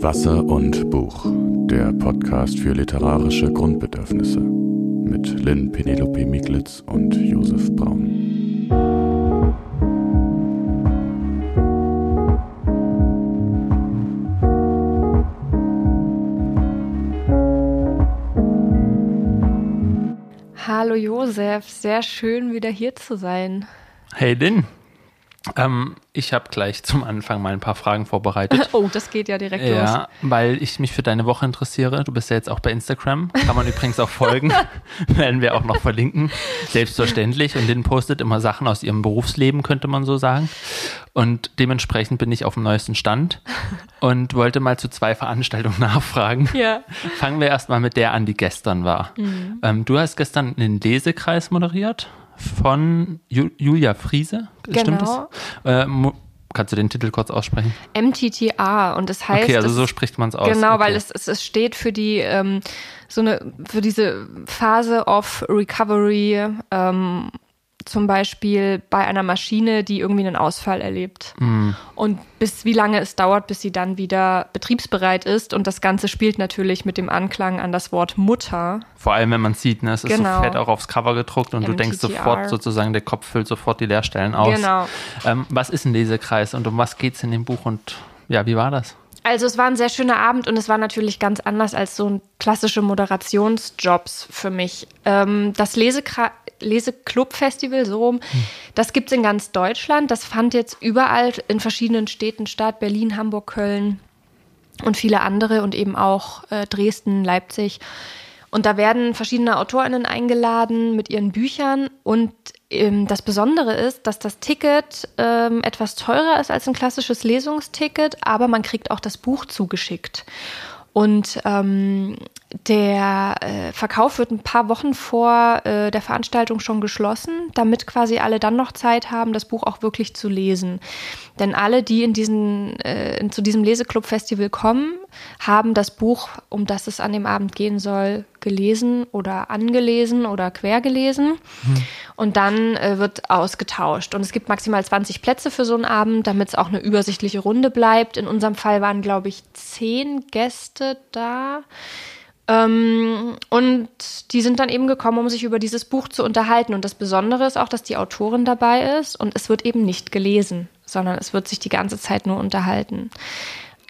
Wasser und Buch, der Podcast für literarische Grundbedürfnisse mit Lynn Penelope Miglitz und Josef Braun. Hallo Josef, sehr schön wieder hier zu sein. Hey Lynn. Ähm, ich habe gleich zum Anfang mal ein paar Fragen vorbereitet. Oh, das geht ja direkt ja, los. weil ich mich für deine Woche interessiere. Du bist ja jetzt auch bei Instagram. Kann man übrigens auch folgen. Werden wir auch noch verlinken. Selbstverständlich. Und Lynn postet immer Sachen aus ihrem Berufsleben, könnte man so sagen. Und dementsprechend bin ich auf dem neuesten Stand und wollte mal zu zwei Veranstaltungen nachfragen. Ja. Fangen wir erstmal mit der an, die gestern war. Mhm. Ähm, du hast gestern einen Lesekreis moderiert von Ju Julia Friese. Stimmt das? Genau. Äh, kannst du den Titel kurz aussprechen? MTTA und das heißt. okay, also so spricht man es aus. Genau, okay. weil es, es, es steht für die ähm, so eine für diese Phase of Recovery, ähm, zum Beispiel bei einer Maschine, die irgendwie einen Ausfall erlebt. Mm. Und bis wie lange es dauert, bis sie dann wieder betriebsbereit ist. Und das Ganze spielt natürlich mit dem Anklang an das Wort Mutter. Vor allem, wenn man sieht, ne, es ist Genau. so fett auch aufs Cover gedruckt und du denkst MTTR. sofort sozusagen, der Kopf füllt sofort die Leerstellen aus. Genau. Ähm, was ist ein Lesekreis und um was geht es in dem Buch und ja, wie war das? Also es war ein sehr schöner Abend und es war natürlich ganz anders als so ein klassische Moderationsjobs für mich. Ähm, das Lesekra Leseclub-Festival, so rum, das gibt es in ganz Deutschland. Das fand jetzt überall in verschiedenen Städten statt, Berlin, Hamburg, Köln und viele andere und eben auch äh, Dresden, Leipzig. Und da werden verschiedene AutorInnen eingeladen mit ihren Büchern. Und ähm, das Besondere ist, dass das Ticket ähm, etwas teurer ist als ein klassisches Lesungsticket, aber man kriegt auch das Buch zugeschickt. Und ähm, der äh, Verkauf wird ein paar Wochen vor äh, der Veranstaltung schon geschlossen, damit quasi alle dann noch Zeit haben, das Buch auch wirklich zu lesen. Denn alle, die in diesen, äh, in- zu diesem Leseclub-Festival kommen, haben das Buch, um das es an dem Abend gehen soll, gelesen oder angelesen oder quer gelesen. Und dann äh, wird ausgetauscht. Und es gibt maximal 20 Plätze für so einen Abend, damit es auch eine übersichtliche Runde bleibt. In unserem Fall waren, glaube ich, zehn Gäste da. Ähm, und die sind dann eben gekommen, um sich über dieses Buch zu unterhalten. Und das Besondere ist auch, dass die Autorin dabei ist und es wird eben nicht gelesen, sondern es wird sich die ganze Zeit nur unterhalten.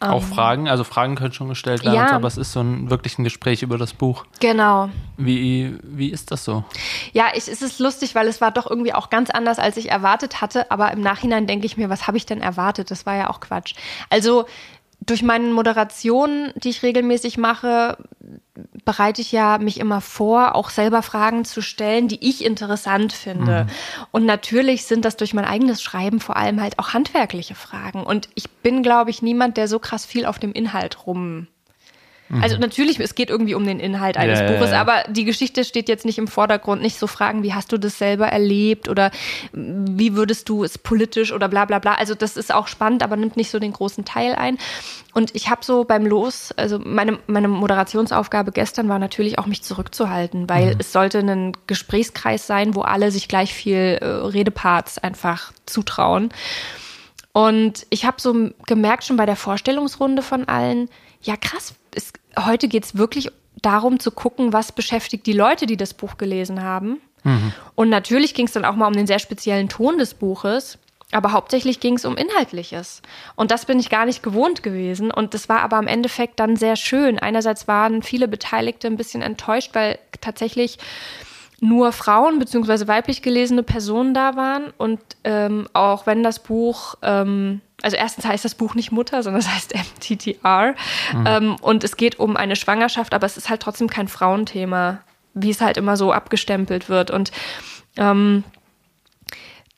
Auch Fragen, also Fragen können schon gestellt werden, Ähm. Ja. aber es ist so ein wirklich ein Gespräch über das Buch. Genau. Wie, wie ist das so? Ja, ich, es ist lustig, weil es war doch irgendwie auch ganz anders, als ich erwartet hatte. Aber im Nachhinein denke ich mir, was habe ich denn erwartet? Das war ja auch Quatsch. Also durch meine Moderationen, die ich regelmäßig mache, bereite ich ja mich immer vor, auch selber Fragen zu stellen, die ich interessant finde. Und natürlich sind das durch mein eigenes Schreiben vor allem halt auch handwerkliche Fragen. Und ich bin, glaube ich, niemand, der so krass viel auf dem Inhalt rum also natürlich, es geht irgendwie um den Inhalt eines Ja, Buches, ja. aber die Geschichte steht jetzt nicht im Vordergrund. Nicht so Fragen, wie hast du das selber erlebt oder wie würdest du es politisch oder bla bla bla. Also das ist auch spannend, aber nimmt nicht so den großen Teil ein. Und ich habe so beim Los, also meine, meine Moderationsaufgabe gestern war natürlich auch mich zurückzuhalten, weil es sollte ein Gesprächskreis sein, wo alle sich gleich viel äh, Redeparts einfach zutrauen. Und ich habe so gemerkt schon bei der Vorstellungsrunde von allen, ja krass, es, heute geht es wirklich darum zu gucken, was beschäftigt die Leute, die das Buch gelesen haben. Und natürlich ging es dann auch mal um den sehr speziellen Ton des Buches. Aber hauptsächlich ging es um Inhaltliches. Und das bin ich gar nicht gewohnt gewesen. Und das war aber im Endeffekt dann sehr schön. Einerseits waren viele Beteiligte ein bisschen enttäuscht, weil tatsächlich nur Frauen bzw. weiblich gelesene Personen da waren. Und ähm, auch wenn das Buch, ähm, also erstens heißt das Buch nicht Mutter, sondern es heißt MTTR. Ähm, und es geht um eine Schwangerschaft, aber es ist halt trotzdem kein Frauenthema, wie es halt immer so abgestempelt wird. Und ähm,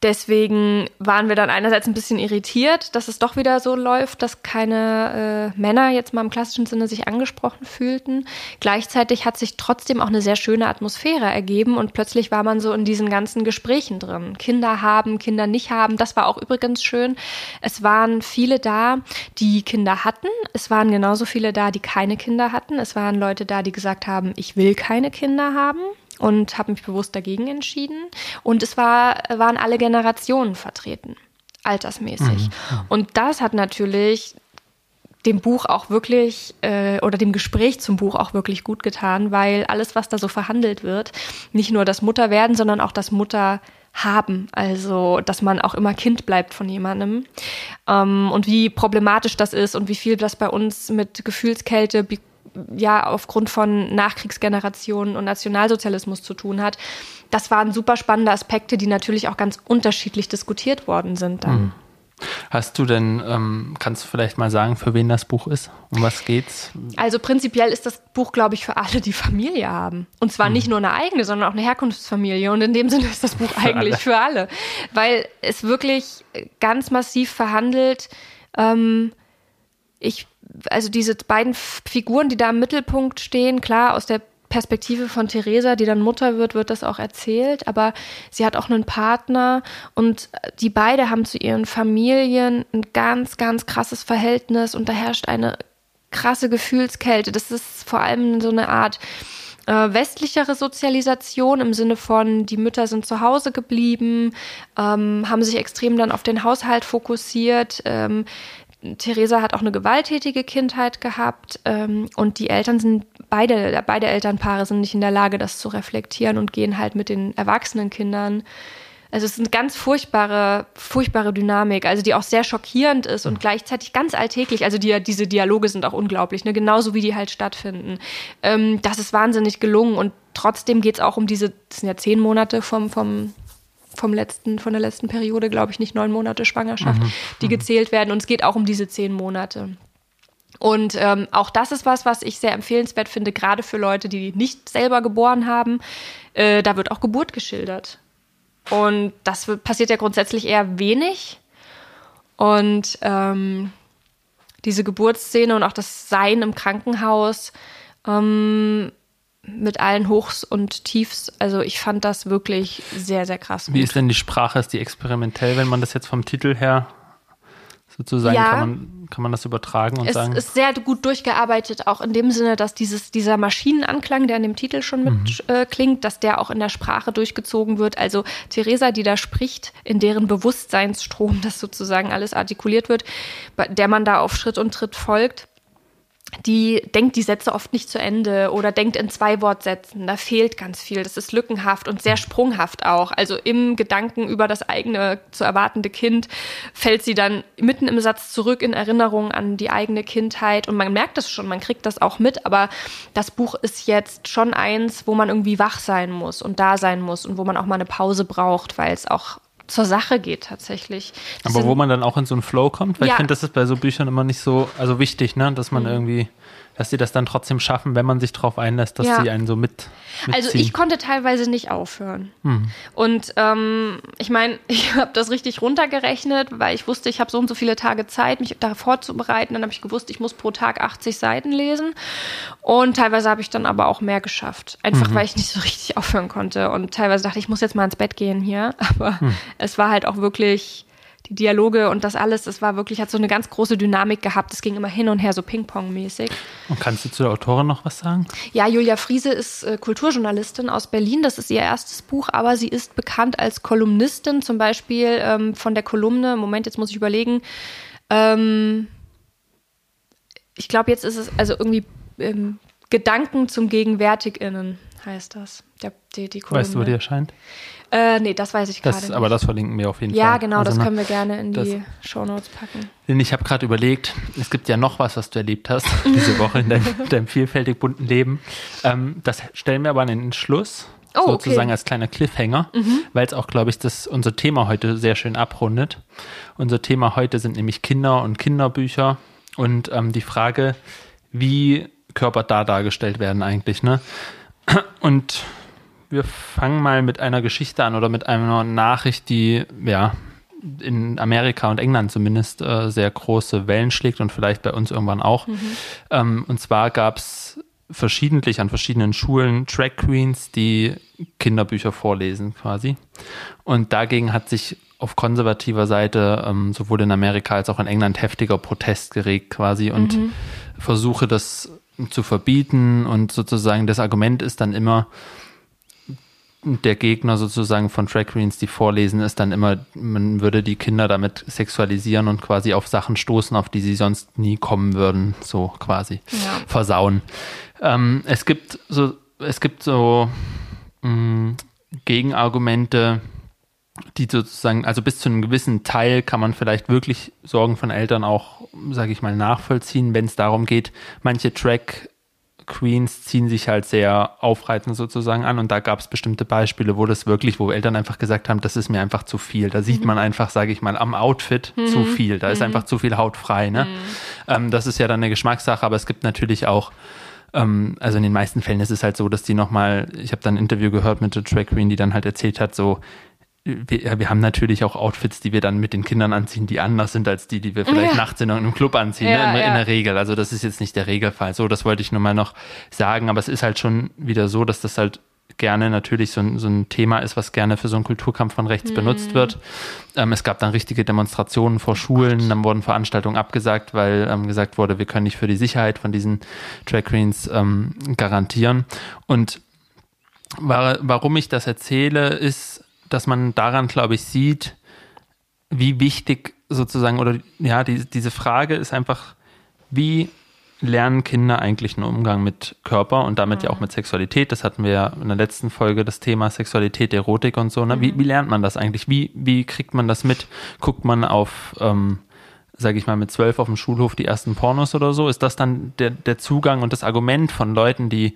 Deswegen waren wir dann einerseits ein bisschen irritiert, dass es doch wieder so läuft, dass keine äh, Männer jetzt mal im klassischen Sinne sich angesprochen fühlten. Gleichzeitig hat sich trotzdem auch eine sehr schöne Atmosphäre ergeben und plötzlich war man so in diesen ganzen Gesprächen drin. Kinder haben, Kinder nicht haben. Das war auch übrigens schön. Es waren viele da, die Kinder hatten. Es waren genauso viele da, die keine Kinder hatten. Es waren Leute da, die gesagt haben, ich will keine Kinder haben und habe mich bewusst dagegen entschieden. Und es war, waren alle Generationen vertreten, altersmäßig. Und das hat natürlich dem Buch auch wirklich äh, oder dem Gespräch zum Buch auch wirklich gut getan, weil alles, was da so verhandelt wird, nicht nur das Mutterwerden, sondern auch das Mutter haben, also dass man auch immer Kind bleibt von jemandem ähm, und wie problematisch das ist und wie viel das bei uns mit Gefühlskälte ja aufgrund von Nachkriegsgenerationen und Nationalsozialismus zu tun hat. Das waren super spannende Aspekte, die natürlich auch ganz unterschiedlich diskutiert worden sind dann. Mhm. Hast du denn, ähm, kannst du vielleicht mal sagen, für wen das Buch ist? Um was geht's? Also prinzipiell ist das Buch, glaube ich, für alle, die Familie haben. Und zwar mhm. nicht nur eine eigene, sondern auch eine Herkunftsfamilie. Und in dem Sinne ist das Buch für eigentlich alle. für alle. Weil es wirklich ganz massiv verhandelt. Ähm, ich, also diese beiden Figuren, die da im Mittelpunkt stehen, klar, aus der Perspektive von Theresa, die dann Mutter wird, wird das auch erzählt. Aber sie hat auch einen Partner und die beide haben zu ihren Familien ein ganz, ganz krasses Verhältnis und da herrscht eine krasse Gefühlskälte. Das ist vor allem so eine Art äh, westlichere Sozialisation im Sinne von, die Mütter sind zu Hause geblieben, ähm, haben sich extrem dann auf den Haushalt fokussiert. Ähm, Theresa hat auch eine gewalttätige Kindheit gehabt ähm, und die Eltern sind beide, beide Elternpaare sind nicht in der Lage, das zu reflektieren und gehen halt mit den erwachsenen Kindern. Also es ist eine ganz furchtbare, furchtbare Dynamik, also die auch sehr schockierend ist und gleichzeitig ganz alltäglich. Also die, diese Dialoge sind auch unglaublich, ne? genauso wie die halt stattfinden. Ähm, das ist wahnsinnig gelungen und trotzdem geht es auch um diese, das sind ja zehn Monate vom, vom vom letzten, von der letzten Periode, glaube ich, nicht neun Monate Schwangerschaft, mhm. die mhm. gezählt werden. Und es geht auch um diese zehn Monate. Und ähm, auch das ist was, was ich sehr empfehlenswert finde, gerade für Leute, die nicht selber geboren haben. Äh, da wird auch Geburt geschildert. Und das wird, passiert ja grundsätzlich eher wenig. Und ähm, diese Geburtsszene und auch das Sein im Krankenhaus ähm, mit allen Hochs und Tiefs. Also ich fand das wirklich sehr, sehr krass. Gut. Wie ist denn die Sprache? Ist die experimentell, wenn man das jetzt vom Titel her sozusagen ja, kann, man, kann man das übertragen und es sagen? Es ist sehr gut durchgearbeitet, auch in dem Sinne, dass dieses, dieser Maschinenanklang, der in dem Titel schon mitklingt, mhm. äh, dass der auch in der Sprache durchgezogen wird. Also Theresa, die da spricht, in deren Bewusstseinsstrom das sozusagen alles artikuliert wird, der man da auf Schritt und Tritt folgt die denkt die Sätze oft nicht zu Ende oder denkt in zwei Wortsätzen. Da fehlt ganz viel. Das ist lückenhaft und sehr sprunghaft auch. Also im Gedanken über das eigene zu erwartende Kind fällt sie dann mitten im Satz zurück in Erinnerung an die eigene Kindheit. Und man merkt das schon, man kriegt das auch mit. Aber das Buch ist jetzt schon eins, wo man irgendwie wach sein muss und da sein muss und wo man auch mal eine Pause braucht, weil es auch zur Sache geht tatsächlich. Das Aber wo man dann auch in so einen Flow kommt, weil ja. ich finde, das ist bei so Büchern immer nicht so, also wichtig, ne, dass man mhm. irgendwie dass sie das dann trotzdem schaffen, wenn man sich darauf einlässt, dass ja. sie einen so mit. Mitziehen. Also ich konnte teilweise nicht aufhören. Hm. Und ähm, ich meine, ich habe das richtig runtergerechnet, weil ich wusste, ich habe so und so viele Tage Zeit, mich da vorzubereiten. Dann habe ich gewusst, ich muss pro Tag 80 Seiten lesen. Und teilweise habe ich dann aber auch mehr geschafft. Einfach mhm. weil ich nicht so richtig aufhören konnte. Und teilweise dachte ich, ich muss jetzt mal ins Bett gehen hier. Aber hm. es war halt auch wirklich die Dialoge und das alles, das war wirklich, hat so eine ganz große Dynamik gehabt. Es ging immer hin und her, so Ping-Pong-mäßig. Und kannst du zu der Autorin noch was sagen? Ja, Julia Friese ist äh, Kulturjournalistin aus Berlin. Das ist ihr erstes Buch, aber sie ist bekannt als Kolumnistin, zum Beispiel ähm, von der Kolumne. Moment, jetzt muss ich überlegen. Ähm, ich glaube, jetzt ist es also irgendwie ähm, Gedanken zum GegenwärtigInnen heißt das. Der, die, die weißt du, wo die erscheint? Äh, nee, das weiß ich gerade nicht. Aber das verlinken wir auf jeden ja, Fall. Ja, genau, also, das können wir gerne in die Shownotes packen. Denn ich habe gerade überlegt, es gibt ja noch was, was du erlebt hast diese Woche in deinem, deinem vielfältig bunten Leben. Ähm, das stellen wir aber an den Schluss. Oh, sozusagen okay. als kleiner Cliffhanger, mhm. weil es auch, glaube ich, das unser Thema heute sehr schön abrundet. Unser Thema heute sind nämlich Kinder und Kinderbücher und ähm, die Frage, wie Körper da dargestellt werden eigentlich, ne? Und wir fangen mal mit einer Geschichte an oder mit einer Nachricht, die ja in Amerika und England zumindest äh, sehr große Wellen schlägt und vielleicht bei uns irgendwann auch. Mhm. Ähm, und zwar gab es verschiedentlich an verschiedenen Schulen Track Queens, die Kinderbücher vorlesen quasi. Und dagegen hat sich auf konservativer Seite ähm, sowohl in Amerika als auch in England heftiger Protest geregt quasi und mhm. Versuche das zu verbieten und sozusagen das Argument ist dann immer, der Gegner sozusagen von Track Queens, die vorlesen, ist dann immer, man würde die Kinder damit sexualisieren und quasi auf Sachen stoßen, auf die sie sonst nie kommen würden, so quasi Ja. versauen. Ähm, es gibt so, es gibt so mh, Gegenargumente, die sozusagen, also bis zu einem gewissen Teil kann man vielleicht wirklich Sorgen von Eltern auch, sage ich mal, nachvollziehen, wenn es darum geht, manche Track Queens ziehen sich halt sehr aufreizend sozusagen an und da gab es bestimmte Beispiele, wo das wirklich, wo Eltern einfach gesagt haben, das ist mir einfach zu viel. Da sieht man einfach, sage ich mal, am Outfit zu viel. Da ist einfach zu viel Haut frei. Ne? Ähm, das ist ja dann eine Geschmackssache, aber es gibt natürlich auch ähm, also in den meisten Fällen ist es halt so, dass die nochmal, ich habe dann ein Interview gehört mit der Track Queen, die dann halt erzählt hat, so, wir, wir haben natürlich auch Outfits, die wir dann mit den Kindern anziehen, die anders sind als die, die wir vielleicht Ja. nachts in irgendeinem Club anziehen, Ja, ne? in, in ja. der Regel. Also das ist jetzt nicht der Regelfall. So, das wollte ich nur mal noch sagen, aber es ist halt schon wieder so, dass das halt gerne natürlich so ein, so ein Thema ist, was gerne für so einen Kulturkampf von Mhm. rechts benutzt wird. Ähm, es gab dann richtige Demonstrationen vor Schulen, dann wurden Veranstaltungen abgesagt, weil ähm, gesagt wurde, wir können nicht für die Sicherheit von diesen Drag Queens ähm, garantieren. Und wa warum ich das erzähle, ist, dass man daran, glaube ich, sieht, wie wichtig sozusagen, oder ja, die, diese Frage ist einfach, wie lernen Kinder eigentlich einen Umgang mit Körper und damit ja auch mit Sexualität? Das hatten wir ja in der letzten Folge, das Thema Sexualität, Erotik und so. Ne? Wie, wie lernt man das eigentlich? Wie, wie kriegt man das mit? Guckt man auf, ähm, sage ich mal, mit zwölf auf dem Schulhof die ersten Pornos oder so? Ist das dann der, der Zugang und das Argument von Leuten, die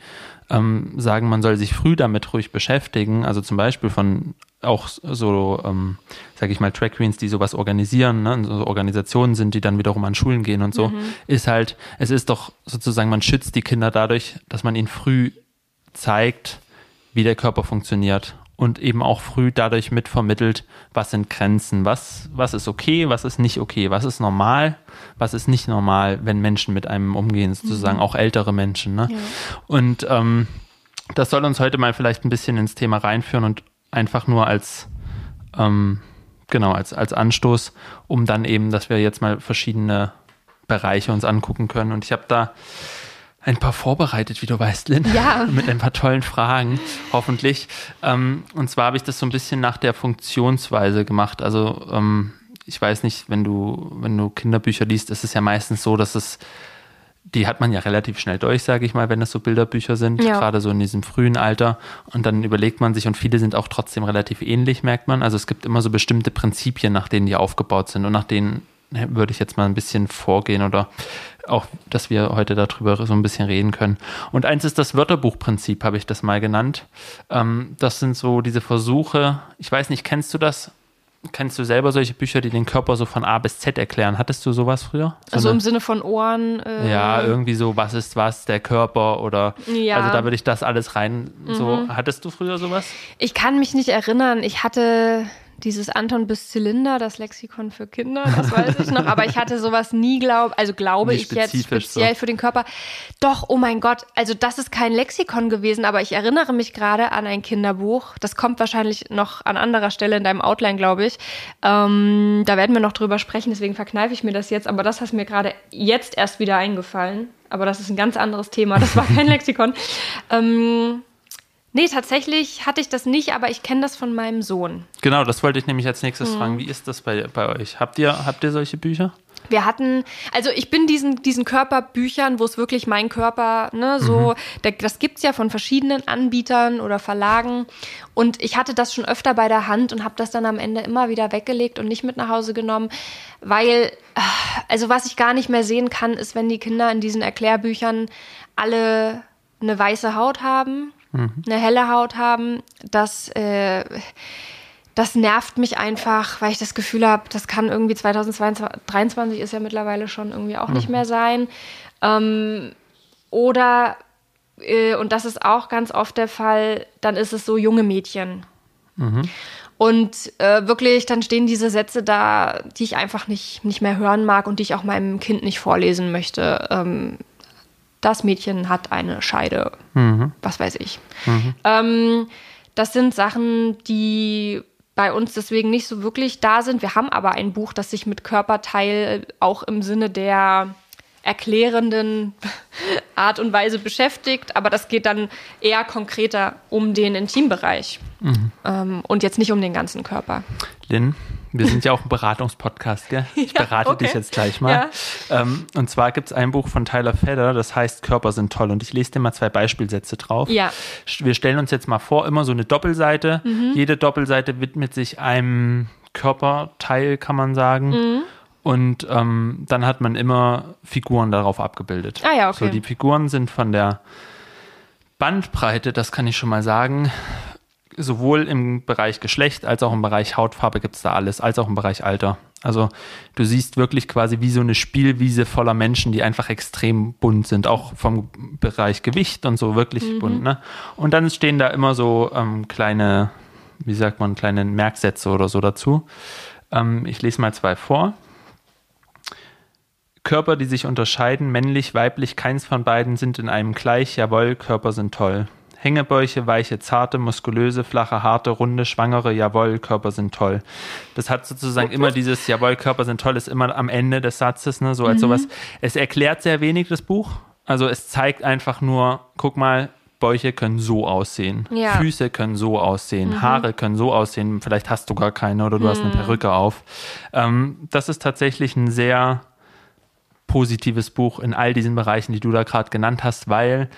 ähm, sagen, man soll sich früh damit ruhig beschäftigen? Also zum Beispiel von auch so, ähm, sage ich mal, Track Queens, die sowas organisieren, ne? so Organisationen sind, die dann wiederum an Schulen gehen und so, ist halt, es ist doch sozusagen, man schützt die Kinder dadurch, dass man ihnen früh zeigt, wie der Körper funktioniert und eben auch früh dadurch mitvermittelt, was sind Grenzen, was, was ist okay, was ist nicht okay, was ist normal, was ist nicht normal, wenn Menschen mit einem umgehen, sozusagen auch ältere Menschen. Ne? Und ähm, das soll uns heute mal vielleicht ein bisschen ins Thema reinführen und einfach nur als ähm, genau als, als Anstoß, um dann eben, dass wir jetzt mal verschiedene Bereiche uns angucken können. Und ich habe da ein paar vorbereitet, wie du weißt, Lynn. Ja. Mit ein paar tollen Fragen, hoffentlich. Ähm, und zwar habe ich das so ein bisschen nach der Funktionsweise gemacht. Also ähm, ich weiß nicht, wenn du, wenn du Kinderbücher liest, ist es ja meistens so, dass es die hat man ja relativ schnell durch, sage ich mal, wenn es so Bilderbücher sind, Ja. gerade so in diesem frühen Alter. Und dann überlegt man sich, und viele sind auch trotzdem relativ ähnlich, merkt man. Also es gibt immer so bestimmte Prinzipien, nach denen die aufgebaut sind und nach denen ne, würde ich jetzt mal ein bisschen vorgehen oder auch, dass wir heute darüber so ein bisschen reden können. Und eins ist das Wörterbuchprinzip, habe ich das mal genannt. Ähm, das sind so diese Versuche, ich weiß nicht, kennst du das? Kennst du selber solche Bücher, die den Körper so von A bis Z erklären? Hattest du sowas früher? So Also eine- im Sinne von Ohren. Äh, ja, irgendwie so, was ist was, der Körper oder Ja. also da würde ich das alles rein. So, hattest du früher sowas? Ich kann mich nicht erinnern. Ich hatte dieses Anton bis Zylinder, das Lexikon für Kinder, das weiß ich noch, aber ich hatte sowas nie, glaube also glaube Nie ich jetzt speziell so. für den Körper. Doch, oh mein Gott, also das ist kein Lexikon gewesen, aber ich erinnere mich gerade an ein Kinderbuch. Das kommt wahrscheinlich noch an anderer Stelle in deinem Outline, glaube ich. Ähm, da werden wir noch drüber sprechen, deswegen verkneife ich mir das jetzt, aber das ist mir gerade jetzt erst wieder eingefallen. Aber das ist ein ganz anderes Thema, das war kein Lexikon. Ähm, Nee, tatsächlich hatte ich das nicht, aber ich kenne das von meinem Sohn. Genau, das wollte ich nämlich als nächstes Mhm. fragen. Wie ist das bei, bei euch? Habt ihr, habt ihr solche Bücher? Wir hatten, also ich bin diesen, diesen Körperbüchern, wo es wirklich mein Körper, ne, so, der, das gibt's ja von verschiedenen Anbietern oder Verlagen. Und ich hatte das schon öfter bei der Hand und habe das dann am Ende immer wieder weggelegt und nicht mit nach Hause genommen, weil, ah, also was ich gar nicht mehr sehen kann, ist, wenn die Kinder in diesen Erklärbüchern alle eine weiße Haut haben, eine helle Haut haben, das, äh, das nervt mich einfach, weil ich das Gefühl habe, das kann irgendwie 2023 ist ja mittlerweile schon irgendwie auch nicht mehr sein. Ähm, oder, äh, und das ist auch ganz oft der Fall, dann ist es so junge Mädchen. Und äh, wirklich, dann stehen diese Sätze da, die ich einfach nicht, nicht mehr hören mag und die ich auch meinem Kind nicht vorlesen möchte. Ähm, das Mädchen hat eine Scheide. Was weiß ich. Ähm, das sind Sachen, die bei uns deswegen nicht so wirklich da sind. Wir haben aber ein Buch, das sich mit Körperteil auch im Sinne der erklärenden Art und Weise beschäftigt, aber das geht dann eher konkreter um den Intimbereich mhm. ähm, und jetzt nicht um den ganzen Körper. Lynn, wir sind ja auch ein Beratungspodcast, gell? Ich ja, berate okay. dich jetzt gleich mal. Ja. Ähm, und zwar gibt es ein Buch von Tyler Fedder, das heißt Körper sind toll. Und ich lese dir mal zwei Beispielsätze drauf. Ja. Wir stellen uns jetzt mal vor, immer so eine Doppelseite. Mhm. Jede Doppelseite widmet sich einem Körperteil, kann man sagen. Mhm. Und ähm, dann hat man immer Figuren darauf abgebildet. Ah ja, okay. So, die Figuren sind von der Bandbreite, das kann ich schon mal sagen, sowohl im Bereich Geschlecht als auch im Bereich Hautfarbe gibt es da alles, als auch im Bereich Alter. Also du siehst wirklich quasi wie so eine Spielwiese voller Menschen, die einfach extrem bunt sind, auch vom Bereich Gewicht und so wirklich mhm. bunt. Ne? Und dann stehen da immer so ähm, kleine, wie sagt man, kleine Merksätze oder so dazu. Ähm, ich lese mal zwei vor. Körper, die sich unterscheiden, männlich, weiblich, keins von beiden sind in einem gleich, jawohl, Körper sind toll. Hängebäuche, weiche, zarte, muskulöse, flache, harte, runde, schwangere, jawohl, Körper sind toll. Das hat sozusagen immer dieses, jawohl, Körper sind toll, ist immer am Ende des Satzes, ne, so als mhm. sowas. Es erklärt sehr wenig, das Buch. Also es zeigt einfach nur, guck mal, Bäuche können so aussehen. Ja. Füße können so aussehen. Mhm. Haare können so aussehen. Vielleicht hast du gar keine oder du mhm. hast eine mhm. Perücke auf. Ähm, das ist tatsächlich ein sehr positives Buch in all diesen Bereichen, die du da gerade genannt hast, weil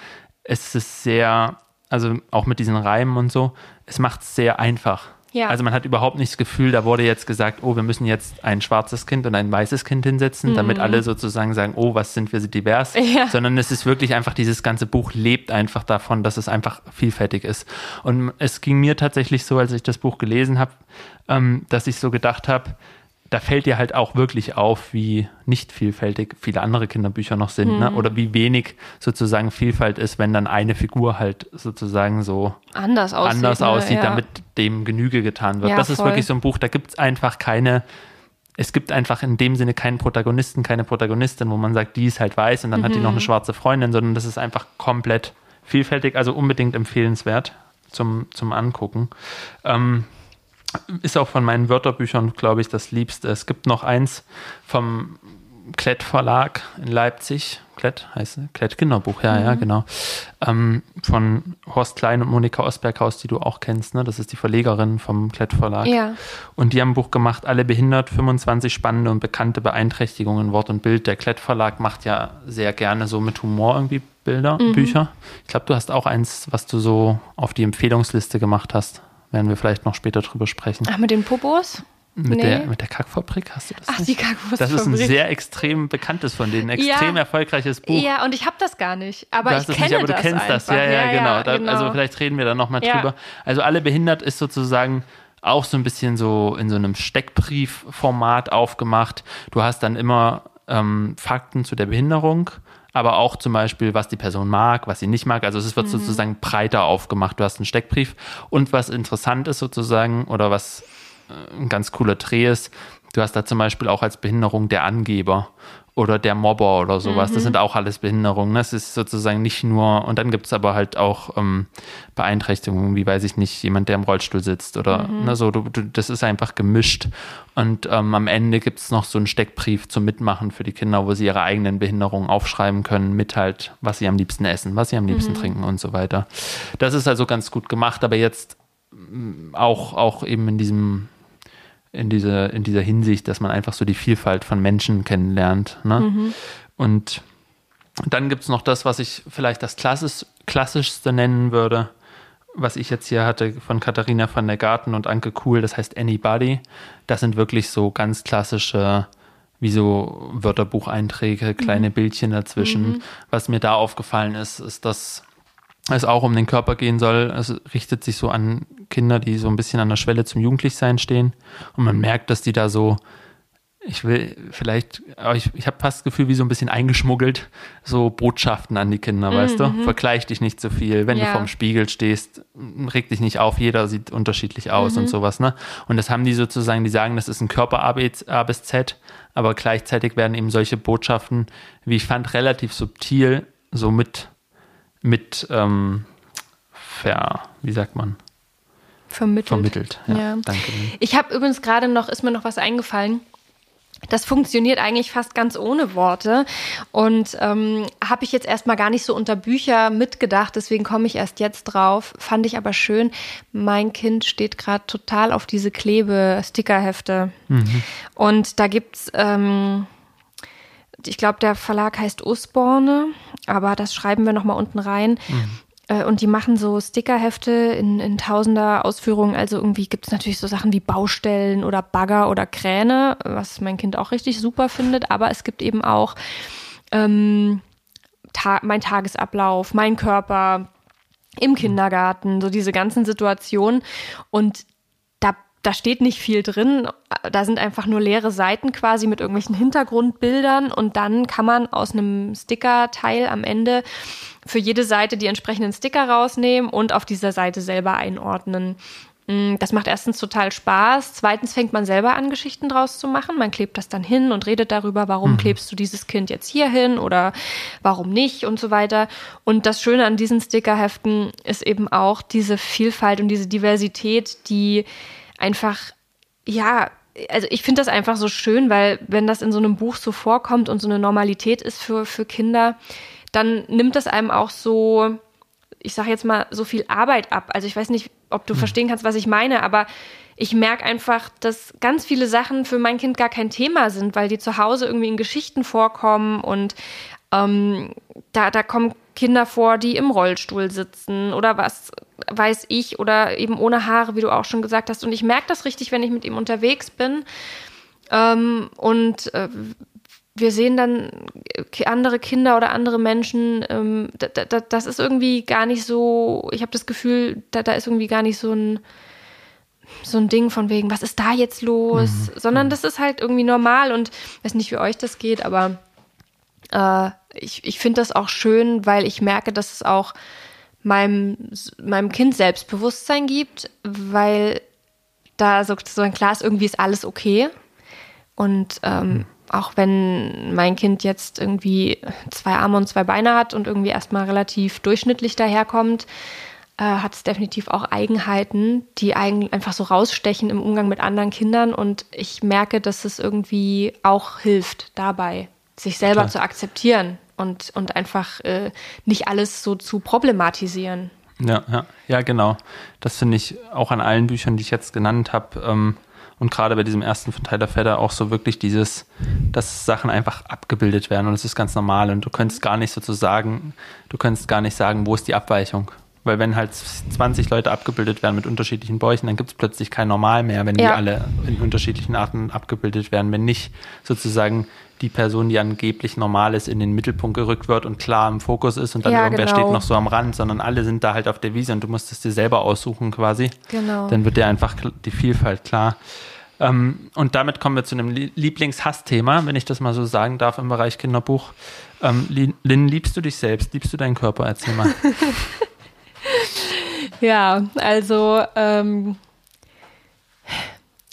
es ist sehr also auch mit diesen Reimen und so, es macht es sehr einfach. Ja. Also man hat überhaupt nicht das Gefühl, da wurde jetzt gesagt, oh, wir müssen jetzt ein schwarzes Kind und ein weißes Kind hinsetzen, mhm. damit alle sozusagen sagen, oh, was sind wir divers, ja. sondern es ist wirklich einfach, dieses ganze Buch lebt einfach davon, dass es einfach vielfältig ist. Und es ging mir tatsächlich so, als ich das Buch gelesen habe, ähm, dass ich so gedacht habe, da fällt dir halt auch wirklich auf, wie nicht vielfältig viele andere Kinderbücher noch sind, ne? mhm. ne? oder wie wenig sozusagen Vielfalt ist, wenn dann eine Figur halt sozusagen so anders aussieht, anders aussieht ne? ja. damit dem Genüge getan wird. Ja, das ist voll. wirklich so ein Buch, da gibt es einfach keine, es gibt einfach in dem Sinne keinen Protagonisten, keine Protagonistin, wo man sagt, die ist halt weiß und dann mhm. hat die noch eine mhm. schwarze Freundin, sondern das ist einfach komplett vielfältig, also unbedingt empfehlenswert zum, zum Angucken. Ähm, ist auch von meinen Wörterbüchern, glaube ich, das Liebste. Es gibt noch eins vom Klett Verlag in Leipzig. Klett heißt es? Klett Kinderbuch, ja, mhm. ja, genau. Ähm, von Horst Klein und Monika Osberghaus, die du auch kennst, ne? Das ist die Verlegerin vom Klett Verlag. Ja. Und die haben ein Buch gemacht, Alle behindert, 25 spannende und bekannte Beeinträchtigungen, Wort und Bild. Der Klett Verlag macht ja sehr gerne so mit Humor irgendwie Bilder, mhm. Bücher. Ich glaube, du hast auch eins, was du so auf die Empfehlungsliste gemacht hast. Werden wir vielleicht noch später drüber sprechen. Ach, mit den Popos? Mit, nee. der, mit der Kackfabrik hast du das Ach, nicht? die Kackfabrik. Das ist ein sehr extrem bekanntes von denen, extrem ja. erfolgreiches Buch. Ja, und ich habe das gar nicht, aber ich kenne nicht, aber du das kennst einfach. das, ja, ja, ja genau. Da, genau. Also vielleicht reden wir da nochmal ja. drüber. Also alle behindert ist sozusagen auch so ein bisschen so in so einem Steckbriefformat aufgemacht. Du hast dann immer ähm, Fakten zu der Behinderung aber auch zum Beispiel, was die Person mag, was sie nicht mag. Also es wird mhm. sozusagen breiter aufgemacht. Du hast einen Steckbrief. Und was interessant ist sozusagen, oder was äh, ein ganz cooler Dreh ist, du hast da zum Beispiel auch als Behinderung der Angeber oder der Mobber oder sowas. Mhm. Das sind auch alles Behinderungen. Das ist sozusagen nicht nur, und dann gibt es aber halt auch ähm, Beeinträchtigungen, wie weiß ich nicht, jemand, der im Rollstuhl sitzt oder mhm. ne, so, du, du, das ist einfach gemischt. Und ähm, am Ende gibt es noch so einen Steckbrief zum Mitmachen für die Kinder, wo sie ihre eigenen Behinderungen aufschreiben können, mit halt, was sie am liebsten essen, was sie am liebsten mhm. trinken und so weiter. Das ist also ganz gut gemacht, aber jetzt mm, auch, auch eben in diesem in, diese, in dieser Hinsicht, dass man einfach so die Vielfalt von Menschen kennenlernt. Ne? Mhm. Und dann gibt es noch das, was ich vielleicht das Klassisch, Klassischste nennen würde, was ich jetzt hier hatte von Katharina van der Garten und Anke Kuhl, das heißt Anybody. Das sind wirklich so ganz klassische, wie so Wörterbucheinträge, kleine mhm. Bildchen dazwischen. Mhm. Was mir da aufgefallen ist, ist, dass es auch um den Körper gehen soll. Es richtet sich so an Kinder, die so ein bisschen an der Schwelle zum Jugendlichsein stehen. Und man merkt, dass die da so, ich will vielleicht, ich, ich habe fast das Gefühl, wie so ein bisschen eingeschmuggelt, so Botschaften an die Kinder, mhm. weißt du? Mhm. Vergleich dich nicht zu viel. Wenn ja. du vorm Spiegel stehst, reg dich nicht auf, jeder sieht unterschiedlich aus mhm. und sowas, ne? Und das haben die sozusagen, die sagen, das ist ein Körper A bis Z, aber gleichzeitig werden eben solche Botschaften, wie ich fand, relativ subtil so mit mit ähm, ver, wie sagt man? Vermittelt. Vermittelt, ja. ja. Danke. Ich habe übrigens gerade noch, ist mir noch was eingefallen. das funktioniert eigentlich fast ganz ohne Worte. Und ähm, habe ich jetzt erstmal gar nicht so unter Bücher mitgedacht, deswegen komme ich erst jetzt drauf. Fand ich aber schön. Mein Kind steht gerade total auf diese Klebe-Stickerhefte. Mhm. Und da gibt's, ähm, ich glaube, der Verlag heißt Usborne, aber das schreiben wir nochmal unten rein. Mhm. Äh, und die machen so Stickerhefte in, in tausender Ausführungen. Also irgendwie gibt es natürlich so Sachen wie Baustellen oder Bagger oder Kräne, was mein Kind auch richtig super findet. Aber es gibt eben auch ähm, ta mein Tagesablauf, mein Körper im Kindergarten, so diese ganzen Situationen. Und da, steht nicht viel drin. Da sind einfach nur leere Seiten quasi mit irgendwelchen Hintergrundbildern. Und dann kann man aus einem Stickerteil am Ende für jede Seite die entsprechenden Sticker rausnehmen und auf dieser Seite selber einordnen. Mm, das macht erstens total Spaß. Zweitens fängt man selber an, Geschichten draus zu machen. Man klebt das dann hin und redet darüber, warum mhm. klebst du dieses Kind jetzt hier hin oder warum nicht und so weiter. Und das Schöne an diesen Stickerheften ist eben auch diese Vielfalt und diese Diversität, die einfach, ja, also ich finde das einfach so schön, weil wenn das in so einem Buch so vorkommt und so eine Normalität ist für, für Kinder, dann nimmt das einem auch so, ich sage jetzt mal, so viel Arbeit ab. Also ich weiß nicht, ob du hm. verstehen kannst, was ich meine, aber ich merke einfach, dass ganz viele Sachen für mein Kind gar kein Thema sind, weil die zu Hause irgendwie in Geschichten vorkommen und ähm, da, da kommen Kinder vor, die im Rollstuhl sitzen oder was weiß ich oder eben ohne Haare, wie du auch schon gesagt hast. Und ich merke das richtig, wenn ich mit ihm unterwegs bin. Ähm, und äh, wir sehen dann andere Kinder oder andere Menschen, ähm, da, da, das ist irgendwie gar nicht so, ich habe das Gefühl, da, da ist irgendwie gar nicht so ein, so ein Ding von wegen, was ist da jetzt los? Mhm. Sondern das ist halt irgendwie normal und ich weiß nicht, wie euch das geht, aber äh, ich, ich finde das auch schön, weil ich merke, dass es auch meinem, meinem Kind Selbstbewusstsein gibt, weil da so, so ein Glas irgendwie ist alles okay. Und ähm, mhm auch wenn mein Kind jetzt irgendwie zwei Arme und zwei Beine hat und irgendwie erstmal relativ durchschnittlich daherkommt, äh, hat es definitiv auch Eigenheiten, die einfach so rausstechen im Umgang mit anderen Kindern. Und ich merke, dass es irgendwie auch hilft dabei, sich selber Klar. zu akzeptieren und, und einfach äh, nicht alles so zu problematisieren. Ja, ja, ja, genau. Das finde ich auch an allen Büchern, die ich jetzt genannt habe, ähm, und gerade bei diesem ersten von Tyler Fedder auch so wirklich dieses, dass Sachen einfach abgebildet werden und es ist ganz normal und du könntest gar nicht sozusagen, du könntest gar nicht sagen, wo ist die Abweichung. Weil wenn halt 20 Leute abgebildet werden mit unterschiedlichen Bäuchen, dann gibt es plötzlich kein Normal mehr, wenn ja. die alle in unterschiedlichen Arten abgebildet werden. Wenn nicht sozusagen die Person, die angeblich normal ist, in den Mittelpunkt gerückt wird und klar im Fokus ist und dann ja, irgendwer genau. steht noch so am Rand, sondern alle sind da halt auf der Wiese und du musst es dir selber aussuchen quasi. Genau. Dann wird dir einfach die Vielfalt klar. Ähm, und damit kommen wir zu einem Lieblingshassthema, wenn ich das mal so sagen darf im Bereich Kinderbuch. Ähm, Lynn, liebst du dich selbst? Liebst du deinen Körper? Erzähl mal. ja, also ähm,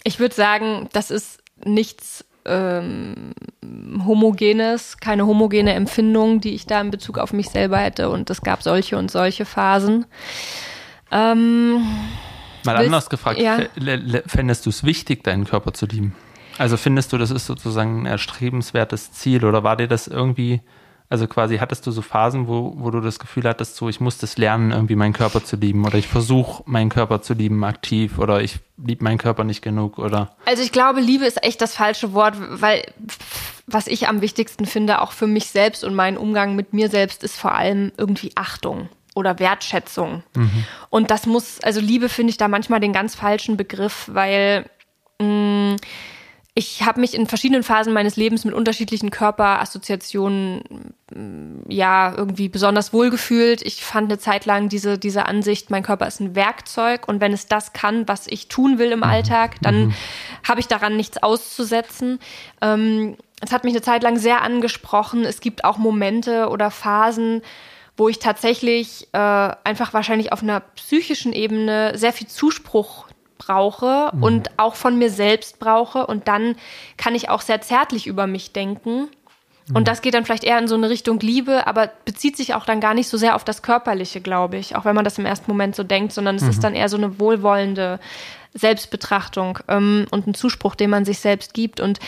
ich würde sagen, das ist nichts ähm, homogenes, keine homogene Empfindung, die ich da in Bezug auf mich selber hätte. Und es gab solche und solche Phasen. Ähm, Mal willst, anders gefragt, ja. fändest du es wichtig, deinen Körper zu lieben? Also findest du, das ist sozusagen ein erstrebenswertes Ziel oder war dir das irgendwie also quasi hattest du so Phasen, wo, wo du das Gefühl hattest, so ich muss das lernen, irgendwie meinen Körper zu lieben oder ich versuche meinen Körper zu lieben aktiv oder ich liebe meinen Körper nicht genug oder? Also ich glaube, Liebe ist echt das falsche Wort, weil was ich am wichtigsten finde, auch für mich selbst und meinen Umgang mit mir selbst, ist vor allem irgendwie Achtung oder Wertschätzung. Mhm. Und das muss, also Liebe finde ich da manchmal den ganz falschen Begriff, weil mh, mm, ich habe mich in verschiedenen Phasen meines Lebens mit unterschiedlichen Körperassoziationen mm, ja irgendwie besonders wohlgefühlt. Ich fand eine Zeit lang diese, diese Ansicht, mein Körper ist ein Werkzeug und wenn es das kann, was ich tun will im mhm. Alltag, dann mhm. habe ich daran nichts auszusetzen. Ähm, es hat mich eine Zeit lang sehr angesprochen. Es gibt auch Momente oder Phasen, wo ich tatsächlich äh, einfach wahrscheinlich auf einer psychischen Ebene sehr viel Zuspruch brauche mhm. und auch von mir selbst brauche. Und dann kann ich auch sehr zärtlich über mich denken. Und mhm. das geht dann vielleicht eher in so eine Richtung Liebe, aber bezieht sich auch dann gar nicht so sehr auf das Körperliche, glaube ich, auch wenn man das im ersten Moment so denkt, sondern es mhm. ist dann eher so eine wohlwollende Selbstbetrachtung ähm, und ein Zuspruch, den man sich selbst gibt. Und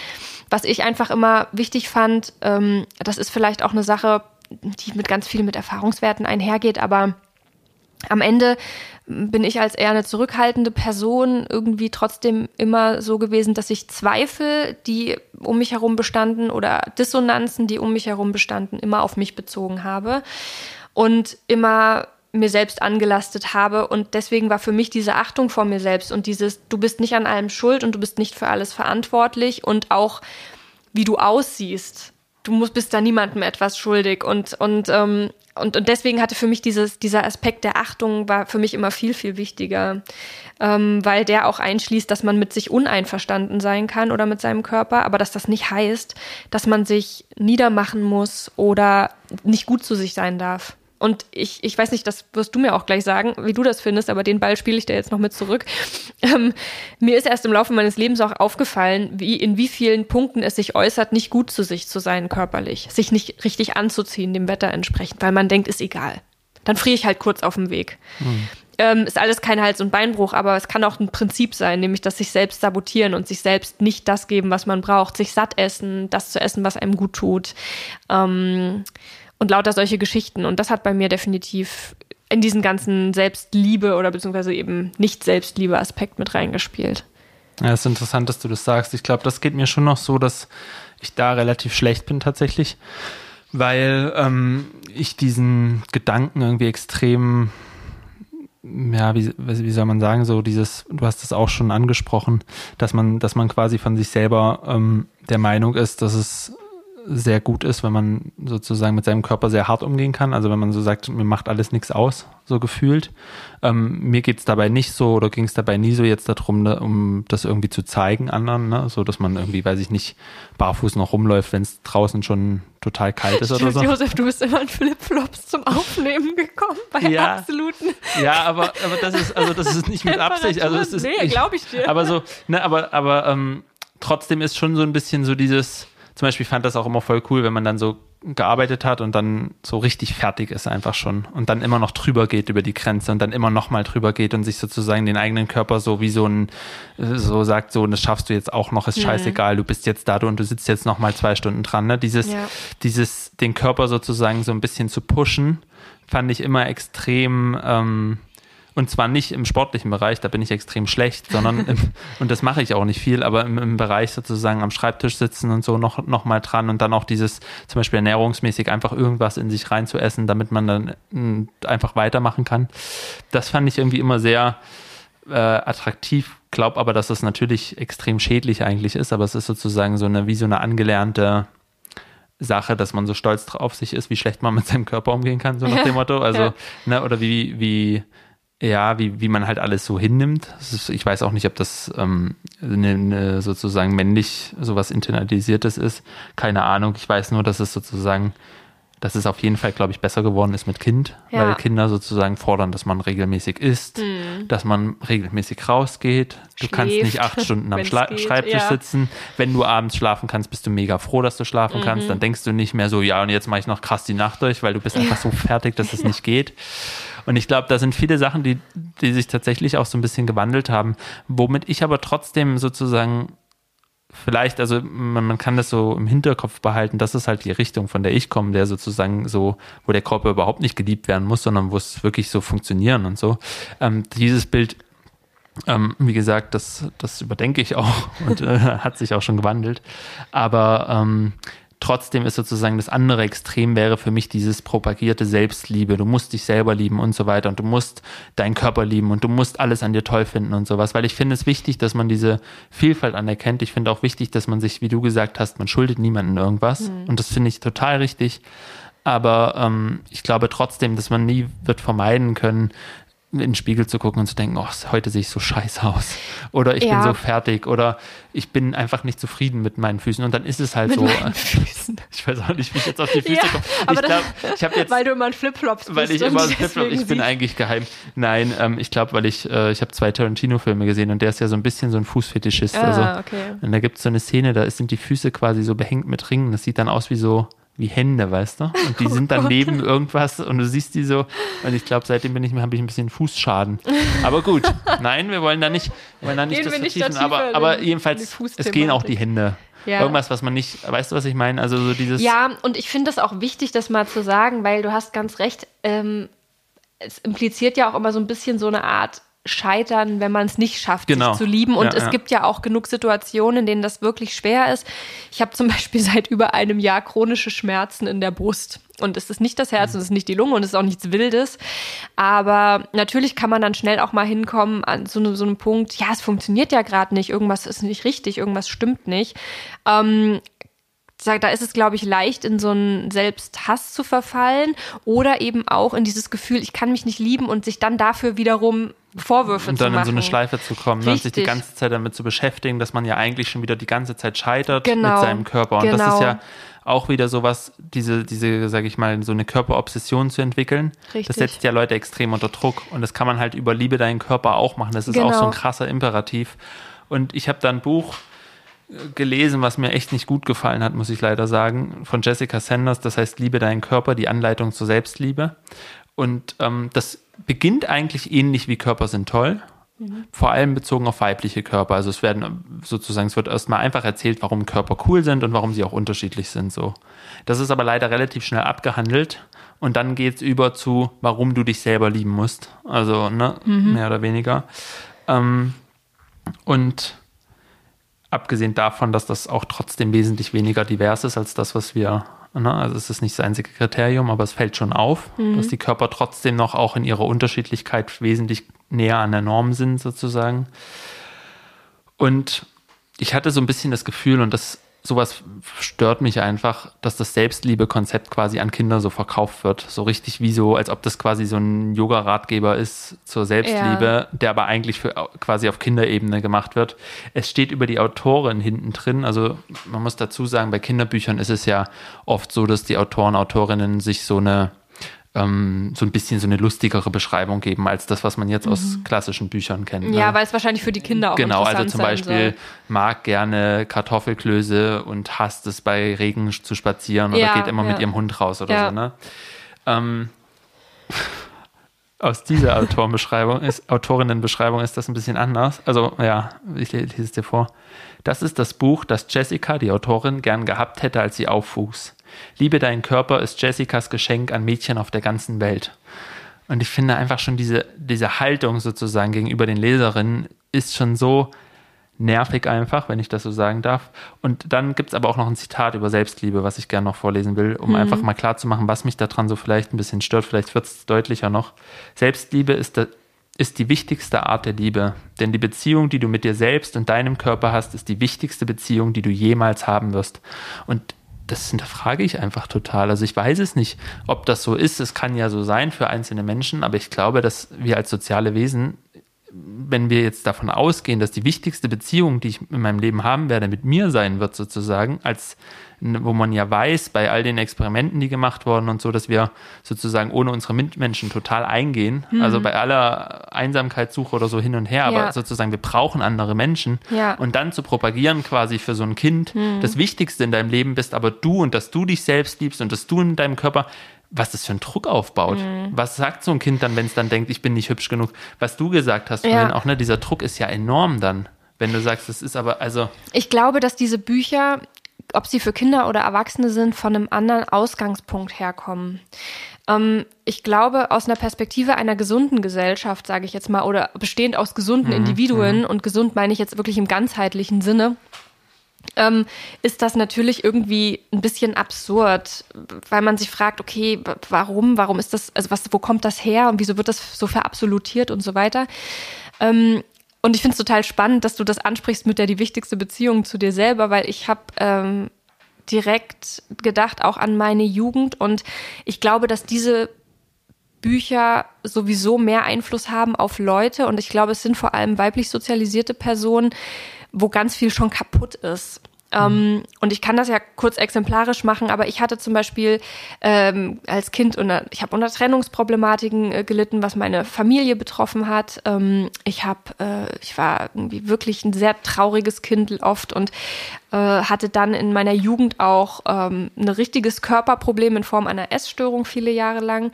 was ich einfach immer wichtig fand, ähm, das ist vielleicht auch eine Sache, die mit ganz viel mit Erfahrungswerten einhergeht, aber am Ende bin ich als eher eine zurückhaltende Person irgendwie trotzdem immer so gewesen, dass ich Zweifel, die um mich herum bestanden oder Dissonanzen, die um mich herum bestanden, immer auf mich bezogen habe und immer mir selbst angelastet habe. Und deswegen war für mich diese Achtung vor mir selbst und dieses, du bist nicht an allem schuld und du bist nicht für alles verantwortlich und auch wie du aussiehst du musst, bist da niemandem etwas schuldig. Und, und, ähm, und, und deswegen hatte für mich dieses, dieser Aspekt der Achtung war für mich immer viel, viel wichtiger, ähm, weil der auch einschließt, dass man mit sich uneinverstanden sein kann oder mit seinem Körper, aber dass das nicht heißt, dass man sich niedermachen muss oder nicht gut zu sich sein darf. Und ich, ich weiß nicht, das wirst du mir auch gleich sagen, wie du das findest, aber den Ball spiele ich dir jetzt noch mit zurück. Ähm, mir ist erst im Laufe meines Lebens auch aufgefallen, wie in wie vielen Punkten es sich äußert, nicht gut zu sich zu sein körperlich, sich nicht richtig anzuziehen, dem Wetter entsprechend, weil man denkt, ist egal. Dann friere ich halt kurz auf dem Weg. Mhm. Ähm, ist alles kein Hals- und Beinbruch, aber es kann auch ein Prinzip sein, nämlich dass sich selbst sabotieren und sich selbst nicht das geben, was man braucht, sich satt essen, das zu essen, was einem gut tut. Ähm, und lauter solche Geschichten. Und das hat bei mir definitiv in diesen ganzen Selbstliebe oder beziehungsweise eben nicht Selbstliebe-Aspekt mit reingespielt. Ja, es ist interessant, dass du das sagst. Ich glaube, das geht mir schon noch so, dass ich da relativ schlecht bin tatsächlich, weil ähm, ich diesen Gedanken irgendwie extrem, ja, wie, wie soll man sagen, so dieses, du hast es auch schon angesprochen, dass man, dass man quasi von sich selber ähm, der Meinung ist, dass es sehr gut ist, wenn man sozusagen mit seinem Körper sehr hart umgehen kann. Also wenn man so sagt, mir macht alles nichts aus, so gefühlt. Ähm, mir geht's dabei nicht so oder ging es dabei nie so jetzt darum, ne, um das irgendwie zu zeigen anderen, ne? so dass man irgendwie, weiß ich nicht, barfuß noch rumläuft, wenn es draußen schon total kalt ist oder so. Josef, du bist immer in Flipflops zum Aufnehmen gekommen bei ja, absoluten. Ja, aber, aber das ist also das ist nicht mit Absicht. Also es ist, nee, glaube ich dir. Aber so, ne, aber aber ähm, trotzdem ist schon so ein bisschen so dieses zum Beispiel fand das auch immer voll cool, wenn man dann so gearbeitet hat und dann so richtig fertig ist einfach schon und dann immer noch drüber geht über die Grenze und dann immer noch mal drüber geht und sich sozusagen den eigenen Körper so wie so ein so sagt so das schaffst du jetzt auch noch ist mhm. scheißegal du bist jetzt da und du sitzt jetzt noch mal zwei Stunden dran ne dieses ja. dieses den Körper sozusagen so ein bisschen zu pushen fand ich immer extrem ähm, und zwar nicht im sportlichen Bereich, da bin ich extrem schlecht, sondern, im, und das mache ich auch nicht viel, aber im, im, Bereich sozusagen am Schreibtisch sitzen und so noch, noch mal dran und dann auch dieses, zum Beispiel ernährungsmäßig einfach irgendwas in sich reinzuessen, damit man dann m, einfach weitermachen kann. Das fand ich irgendwie immer sehr äh, attraktiv, glaube aber, dass das natürlich extrem schädlich eigentlich ist, aber es ist sozusagen so eine, wie so eine angelernte Sache, dass man so stolz auf sich ist, wie schlecht man mit seinem Körper umgehen kann, so nach dem Motto. Also, ja. ne, oder wie, wie, ja, wie, wie man halt alles so hinnimmt. Ist, ich weiß auch nicht, ob das ähm, eine, eine sozusagen männlich sowas internalisiertes ist. Keine Ahnung. Ich weiß nur, dass es sozusagen, dass es auf jeden Fall, glaube ich, besser geworden ist mit Kind, ja. weil Kinder sozusagen fordern, dass man regelmäßig isst, mhm. dass man regelmäßig rausgeht. Du Schläft, kannst nicht acht Stunden am Schla geht, Schreibtisch ja. sitzen. Wenn du abends schlafen kannst, bist du mega froh, dass du schlafen mhm. kannst. Dann denkst du nicht mehr so, ja, und jetzt mache ich noch krass die Nacht durch, weil du bist einfach so fertig, dass es nicht geht. Und ich glaube, da sind viele Sachen, die, die sich tatsächlich auch so ein bisschen gewandelt haben, womit ich aber trotzdem sozusagen vielleicht, also man, man, kann das so im Hinterkopf behalten, das ist halt die Richtung, von der ich komme, der sozusagen so, wo der Körper überhaupt nicht geliebt werden muss, sondern wo es wirklich so funktionieren und so. Ähm, dieses Bild, ähm, wie gesagt, das, das überdenke ich auch und äh, hat sich auch schon gewandelt. Aber ähm, Trotzdem ist sozusagen das andere Extrem wäre für mich dieses propagierte Selbstliebe. Du musst dich selber lieben und so weiter und du musst deinen Körper lieben und du musst alles an dir toll finden und sowas. Weil ich finde es wichtig, dass man diese Vielfalt anerkennt. Ich finde auch wichtig, dass man sich, wie du gesagt hast, man schuldet niemandem irgendwas. Mhm. Und das finde ich total richtig. Aber ähm, ich glaube trotzdem, dass man nie wird vermeiden können, in den Spiegel zu gucken und zu denken, oh, heute sehe ich so scheiße aus. Oder ich Ja. bin so fertig. Oder ich bin einfach nicht zufrieden mit meinen Füßen. Und dann ist es halt Mit so. Ich weiß auch nicht, wie ich jetzt auf die Füße Ja, komme. Ich glaube, ich jetzt Weil du immer in Flipflops bist. weil ich immer deswegen Flipflop, ich bin eigentlich geheim. Nein, ähm, ich glaube, weil ich, äh, ich habe zwei Tarantino-Filme gesehen und der ist ja so ein bisschen so ein Fußfetischist. Ah, also, okay. und da gibt es so eine Szene, da sind die Füße quasi so behängt mit Ringen. Das sieht dann aus wie so wie Hände, weißt du? Und die sind dann Gott. neben irgendwas und du siehst die so. Und ich glaube, seitdem bin ich habe ich ein bisschen Fußschaden. Aber gut, nein, wir wollen da nicht, wollen da nicht Gehen das wir nicht vertiefen. Aber, aber jedenfalls, es gehen auch die Hände. Ja. Irgendwas, was man nicht, weißt du, was ich meine? Also so dieses. Ja, und ich finde es auch wichtig, das mal zu sagen, weil du hast ganz recht, ähm, es impliziert ja auch immer so ein bisschen so eine Art Scheitern, wenn man es nicht schafft, Genau. sich zu lieben. Und Ja, es ja. gibt ja auch genug Situationen, in denen das wirklich schwer ist. Ich habe zum Beispiel seit über einem Jahr chronische Schmerzen in der Brust. Und es ist nicht das Herz und es ist nicht die Lunge und es ist auch nichts Wildes. Aber natürlich kann man dann schnell auch mal hinkommen an so, ne- so einem Punkt, ja, es funktioniert ja gerade nicht, irgendwas ist nicht richtig, irgendwas stimmt nicht. Ähm, sag, da ist es, glaube ich, leicht, in so einen Selbsthass zu verfallen oder eben auch in dieses Gefühl, ich kann mich nicht lieben und sich dann dafür wiederum Vorwürfe und zu dann machen. in so eine Schleife zu kommen ne? und sich die ganze Zeit damit zu beschäftigen, dass man ja eigentlich schon wieder die ganze Zeit scheitert Genau. mit seinem Körper. Und das Genau. ist ja auch wieder sowas, diese, diese, sage ich mal, so eine Körperobsession zu entwickeln. Richtig. Das setzt ja Leute extrem unter Druck. Und das kann man halt über Liebe deinen Körper auch machen. Das ist auch so Genau. ein krasser Imperativ. Und ich habe da ein Buch gelesen, was mir echt nicht gut gefallen hat, muss ich leider sagen, von Jessica Sanders. Das heißt Liebe deinen Körper, die Anleitung zur Selbstliebe. Und ähm, das beginnt eigentlich ähnlich wie Körper sind toll. Vor allem bezogen auf weibliche Körper. Also es werden sozusagen, es wird erstmal einfach erzählt, warum Körper cool sind und warum sie auch unterschiedlich sind. So. Das ist aber leider relativ schnell abgehandelt. Und dann geht es über zu, warum du dich selber lieben musst. Also, ne, mehr oder weniger. Ähm, und abgesehen davon, dass das auch trotzdem wesentlich weniger divers ist als das, was wir, ne, also es ist nicht das einzige Kriterium, aber es fällt schon auf, dass die Körper trotzdem noch auch in ihrer Unterschiedlichkeit wesentlich näher an der Norm sind, sozusagen. Und ich hatte so ein bisschen das Gefühl, und das sowas stört mich einfach, dass das Selbstliebe-Konzept quasi an Kinder so verkauft wird. So richtig wie so, als ob das quasi so ein Yoga-Ratgeber ist zur Selbstliebe, der aber eigentlich für quasi auf Kinderebene gemacht wird. Es steht über die Autorin hinten drin. Also man muss dazu sagen, bei Kinderbüchern ist es ja oft so, dass die Autoren, Autorinnen sich so eine ähm, so ein bisschen so eine lustigere Beschreibung geben als das, was man jetzt aus klassischen Büchern kennt. ja, ne? weil es wahrscheinlich für die Kinder auch Genau, also interessant zum sein Beispiel soll. mag gerne Kartoffelklöße und hasst es bei Regen zu spazieren oder Ja, geht immer mit ja. ihrem Hund raus oder Ja. so. Ne? Ähm, aus dieser Autorenbeschreibung ist, Autorinnenbeschreibung ist das ein bisschen anders. Also, ja, ich le- lese es dir vor. Das ist das Buch, das Jessica, die Autorin, gern gehabt hätte, als sie aufwuchs. Liebe deinen Körper ist Jessicas Geschenk an Mädchen auf der ganzen Welt. Und ich finde einfach schon diese, diese Haltung sozusagen gegenüber den Leserinnen ist schon so nervig einfach, wenn ich das so sagen darf. Und dann gibt es aber auch noch ein Zitat über Selbstliebe, was ich gerne noch vorlesen will, um einfach mal klarzumachen, was mich daran so vielleicht ein bisschen stört. Vielleicht wird es deutlicher noch. Selbstliebe ist, der, ist die wichtigste Art der Liebe. Denn die Beziehung, die du mit dir selbst und deinem Körper hast, ist die wichtigste Beziehung, die du jemals haben wirst. Und das hinterfrage ich einfach total. Also ich weiß es nicht, ob das so ist. Es kann ja so sein für einzelne Menschen, aber ich glaube, dass wir als soziale Wesen, wenn wir jetzt davon ausgehen, dass die wichtigste Beziehung, die ich in meinem Leben haben werde, mit mir sein wird, sozusagen, als wo man ja weiß, bei all den Experimenten, die gemacht wurden und so, dass wir sozusagen ohne unsere Mitmenschen total eingehen. Also bei aller Einsamkeitssuche oder so hin und her, aber Ja. sozusagen wir brauchen andere Menschen. Ja. Und dann zu propagieren quasi für so ein Kind, das Wichtigste in deinem Leben bist, aber du und dass du dich selbst liebst und dass du in deinem Körper, was das für einen Druck aufbaut. Was sagt so ein Kind dann, wenn es dann denkt, ich bin nicht hübsch genug? Was du gesagt hast Ja. vorhin auch, ne, dieser Druck ist ja enorm dann. Wenn du sagst, das ist aber, also, Ich glaube, dass diese Bücher, ob sie für Kinder oder Erwachsene sind, von einem anderen Ausgangspunkt herkommen. Ähm, ich glaube, aus einer Perspektive einer gesunden Gesellschaft, sage ich jetzt mal, oder bestehend aus gesunden Individuen, und gesund meine ich jetzt wirklich im ganzheitlichen Sinne, ähm, ist das natürlich irgendwie ein bisschen absurd, weil man sich fragt, okay, warum, warum ist das, also was, wo kommt das her und wieso wird das so verabsolutiert und so weiter. Ähm, und ich finde es total spannend, dass du das ansprichst mit der die wichtigste Beziehung zu dir selber, weil ich habe ähm, direkt gedacht auch an meine Jugend und ich glaube, dass diese Bücher sowieso mehr Einfluss haben auf Leute und ich glaube, es sind vor allem weiblich sozialisierte Personen, wo ganz viel schon kaputt ist. Ähm, und ich kann das ja kurz exemplarisch machen, aber ich hatte zum Beispiel ähm, als Kind unter, ich habe unter Trennungsproblematiken äh, gelitten, was meine Familie betroffen hat. Ähm, ich habe, äh, ich war irgendwie wirklich ein sehr trauriges Kind oft und äh, hatte dann in meiner Jugend auch ähm, ein richtiges Körperproblem in Form einer Essstörung viele Jahre lang.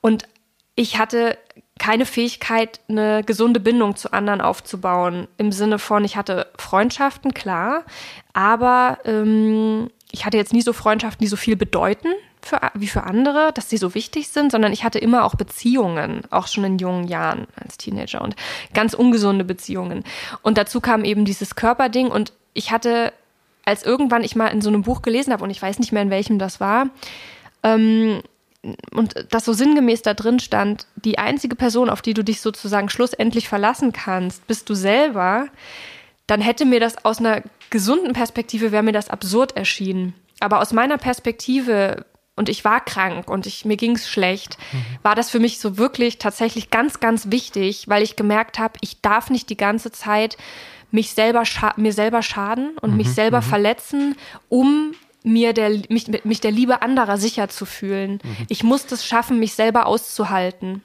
Und ich hatte keine Fähigkeit, eine gesunde Bindung zu anderen aufzubauen. Im Sinne von, ich hatte Freundschaften, klar, aber ähm, ich hatte jetzt nie so Freundschaften, die so viel bedeuten für, wie für andere, dass sie so wichtig sind, sondern ich hatte immer auch Beziehungen, auch schon in jungen Jahren als Teenager und ganz ungesunde Beziehungen. Und dazu kam eben dieses Körperding und ich hatte, als irgendwann ich mal in so einem Buch gelesen habe und ich weiß nicht mehr in welchem das war, ähm, und das so sinngemäß da drin stand, die einzige Person, auf die du dich sozusagen schlussendlich verlassen kannst, bist du selber, dann hätte mir das aus einer gesunden Perspektive, wäre mir das absurd erschienen. Aber aus meiner Perspektive, und ich war krank und ich, mir ging es schlecht, mhm. war das für mich so wirklich tatsächlich ganz, ganz wichtig, weil ich gemerkt habe, ich darf nicht die ganze Zeit mich selber mir selber schaden und mhm. mich selber mhm. verletzen, um mir der, mich, mich der Liebe anderer sicher zu fühlen. Mhm. Ich muss es schaffen, mich selber auszuhalten.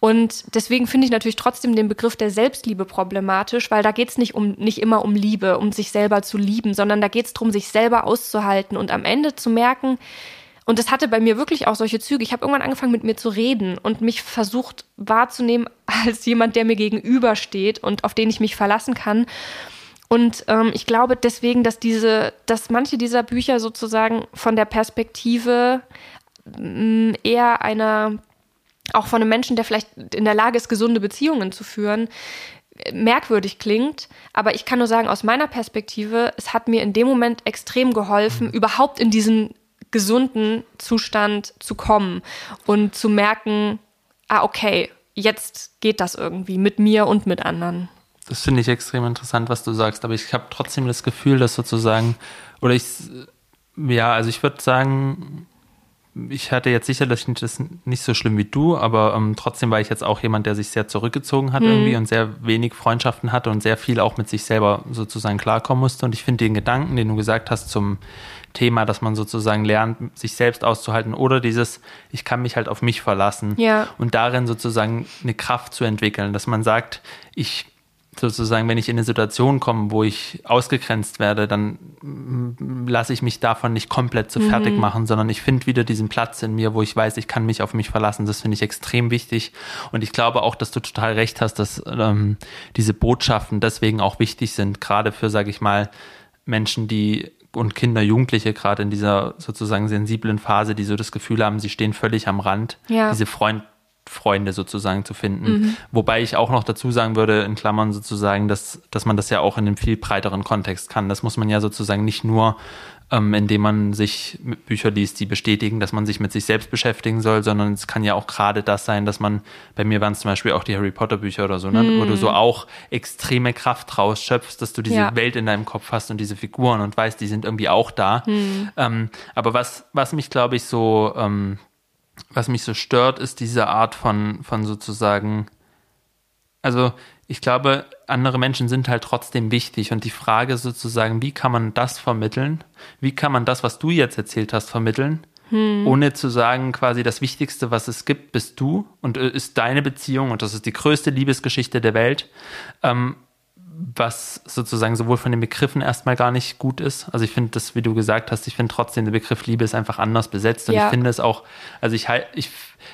Und deswegen finde ich natürlich trotzdem den Begriff der Selbstliebe problematisch, weil da geht es nicht um nicht immer um Liebe, um sich selber zu lieben, sondern da geht es darum, sich selber auszuhalten und am Ende zu merken, und das hatte bei mir wirklich auch solche Züge. Ich habe irgendwann angefangen, mit mir zu reden und mich versucht wahrzunehmen als jemand, der mir gegenübersteht und auf den ich mich verlassen kann. Und ähm, ich glaube deswegen, dass diese, dass manche dieser Bücher sozusagen von der Perspektive mh, mm, eher einer, auch von einem Menschen, der vielleicht in der Lage ist, gesunde Beziehungen zu führen, merkwürdig klingt, aber ich kann nur sagen, aus meiner Perspektive, es hat mir in dem Moment extrem geholfen, überhaupt in diesen gesunden Zustand zu kommen und zu merken, ah, okay, jetzt geht das irgendwie mit mir und mit anderen. Das finde ich extrem interessant, was du sagst, aber ich habe trotzdem das Gefühl, dass sozusagen, oder ich, ja, also ich würde sagen, ich hatte jetzt sicherlich das nicht so schlimm wie du, aber ähm, trotzdem war ich jetzt auch jemand, der sich sehr zurückgezogen hat mhm. irgendwie und sehr wenig Freundschaften hatte und sehr viel auch mit sich selber sozusagen klarkommen musste. Und ich finde den Gedanken, den du gesagt hast zum Thema, dass man sozusagen lernt, sich selbst auszuhalten oder dieses, ich kann mich halt auf mich verlassen ja. und darin sozusagen eine Kraft zu entwickeln, dass man sagt, ich sozusagen, wenn ich in eine Situation komme, wo ich ausgegrenzt werde, dann lasse ich mich davon nicht komplett fertig mhm. machen, sondern ich finde wieder diesen Platz in mir, wo ich weiß, ich kann mich auf mich verlassen. Das finde ich extrem wichtig. Und ich glaube auch, dass du total recht hast, dass ähm, diese Botschaften deswegen auch wichtig sind, gerade für, sage ich mal, Menschen, die und Kinder, Jugendliche gerade in dieser sozusagen sensiblen Phase, die so das Gefühl haben, sie stehen völlig am Rand. Ja. Diese Freund Freunde sozusagen zu finden. Mhm. Wobei ich auch noch dazu sagen würde, in Klammern sozusagen, dass, dass man das ja auch in einem viel breiteren Kontext kann. Das muss man ja sozusagen nicht nur, ähm, indem man sich Bücher liest, die bestätigen, dass man sich mit sich selbst beschäftigen soll, sondern es kann ja auch gerade das sein, dass man, bei mir waren es zum Beispiel auch die Harry Potter Bücher oder so, ne? Mhm. wo du so auch extreme Kraft rausschöpfst, dass du diese ja. Welt in deinem Kopf hast und diese Figuren und weißt, die sind irgendwie auch da. Mhm. Ähm, aber was, was mich, glaube ich, so ähm, was mich so stört, ist diese Art von, von sozusagen, also ich glaube, andere Menschen sind halt trotzdem wichtig und die Frage sozusagen, wie kann man das vermitteln? Wie kann man das, was du jetzt erzählt hast, vermitteln? Hm. Ohne zu sagen, quasi das Wichtigste, was es gibt, bist du und äh, ist deine Beziehung und das ist die größte Liebesgeschichte der Welt. Ähm, was sozusagen sowohl von den Begriffen erstmal gar nicht gut ist. Also ich finde das, wie du gesagt hast, ich finde trotzdem der Begriff Liebe ist einfach anders besetzt und ja. ich finde es auch, also ich halt, ich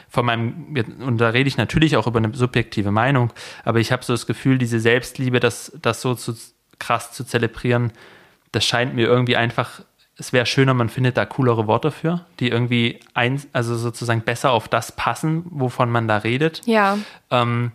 von meinem, und da rede ich natürlich auch über eine subjektive Meinung, aber ich habe so das Gefühl, diese Selbstliebe, das, das so zu, krass zu zelebrieren, das scheint mir irgendwie einfach, es wäre schöner, man findet da coolere Worte für, die irgendwie ein, also sozusagen besser auf das passen, wovon man da redet. Ja. Ähm,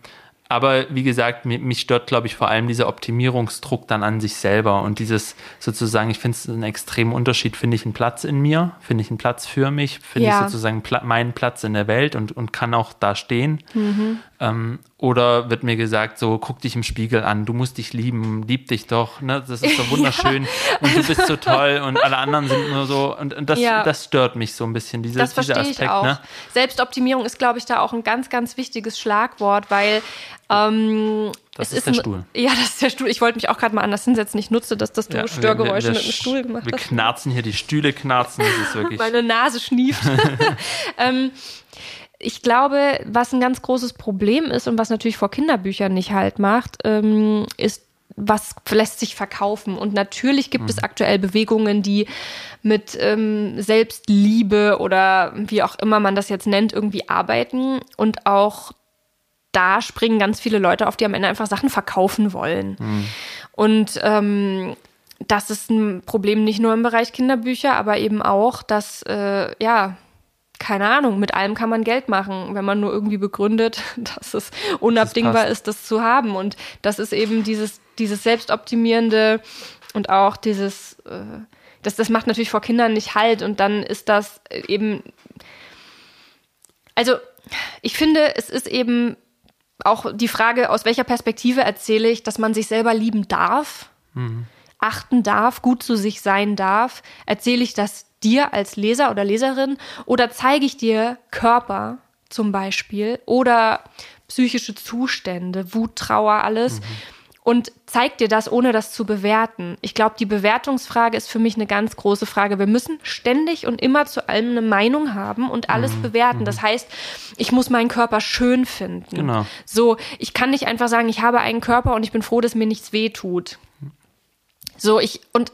aber wie gesagt, mich, stört, glaube ich, vor allem dieser Optimierungsdruck dann an sich selber und dieses sozusagen, ich finde es einen extremen Unterschied, finde ich einen Platz in mir, finde ich einen Platz für mich, finde Ja. ich sozusagen pla meinen Platz in der Welt und, und kann auch da stehen. Mhm. Ähm, oder wird mir gesagt, so guck dich im Spiegel an, du musst dich lieben, lieb dich doch, ne? das ist so wunderschön und du bist so toll und alle anderen sind nur so und, und das, Ja. das stört mich so ein bisschen, diese, Das dieser Aspekt. ich auch. Ne? Selbstoptimierung ist, glaube ich, da auch ein ganz, ganz wichtiges Schlagwort, weil ähm, Das es ist der ein, Stuhl. Ja, das ist der Stuhl. Ich wollte mich auch gerade mal anders hinsetzen. Ich nutze das, dass du Ja, wir- Störgeräusche wir, mit dem Stuhl gemacht Wir hast. knarzen hier, die Stühle knarzen, das ist wirklich. Meine Nase schnieft. ähm, ich glaube, was ein ganz großes Problem ist und was natürlich vor Kinderbüchern nicht halt macht, ähm, ist, was lässt sich verkaufen. Und natürlich gibt es aktuell Bewegungen, die mit ähm, Selbstliebe oder wie auch immer man das jetzt nennt, irgendwie arbeiten und auch da springen ganz viele Leute auf, die am Ende einfach Sachen verkaufen wollen. Und ähm, das ist ein Problem nicht nur im Bereich Kinderbücher, aber eben auch, dass, äh, ja, keine Ahnung, mit allem kann man Geld machen, wenn man nur irgendwie begründet, dass es unabdingbar passt. ist, das zu haben. Und das ist eben dieses, dieses Selbstoptimierende und auch dieses, äh, das, das macht natürlich vor Kindern nicht halt. Und dann ist das eben, also ich finde, es ist eben auch die Frage, aus welcher Perspektive erzähle ich, dass man sich selber lieben darf, achten darf, gut zu sich sein darf. Erzähle ich das dir als Leser oder Leserin oder zeige ich dir Körper zum Beispiel oder psychische Zustände, Wut, Trauer, alles und zeig dir das, ohne das zu bewerten. Ich glaube, die Bewertungsfrage ist für mich eine ganz große Frage. Wir müssen ständig und immer zu allem eine Meinung haben und alles bewerten. Das heißt, ich muss meinen Körper schön finden. Genau. So, ich kann nicht einfach sagen, ich habe einen Körper und ich bin froh, dass mir nichts weh tut. So, ich, und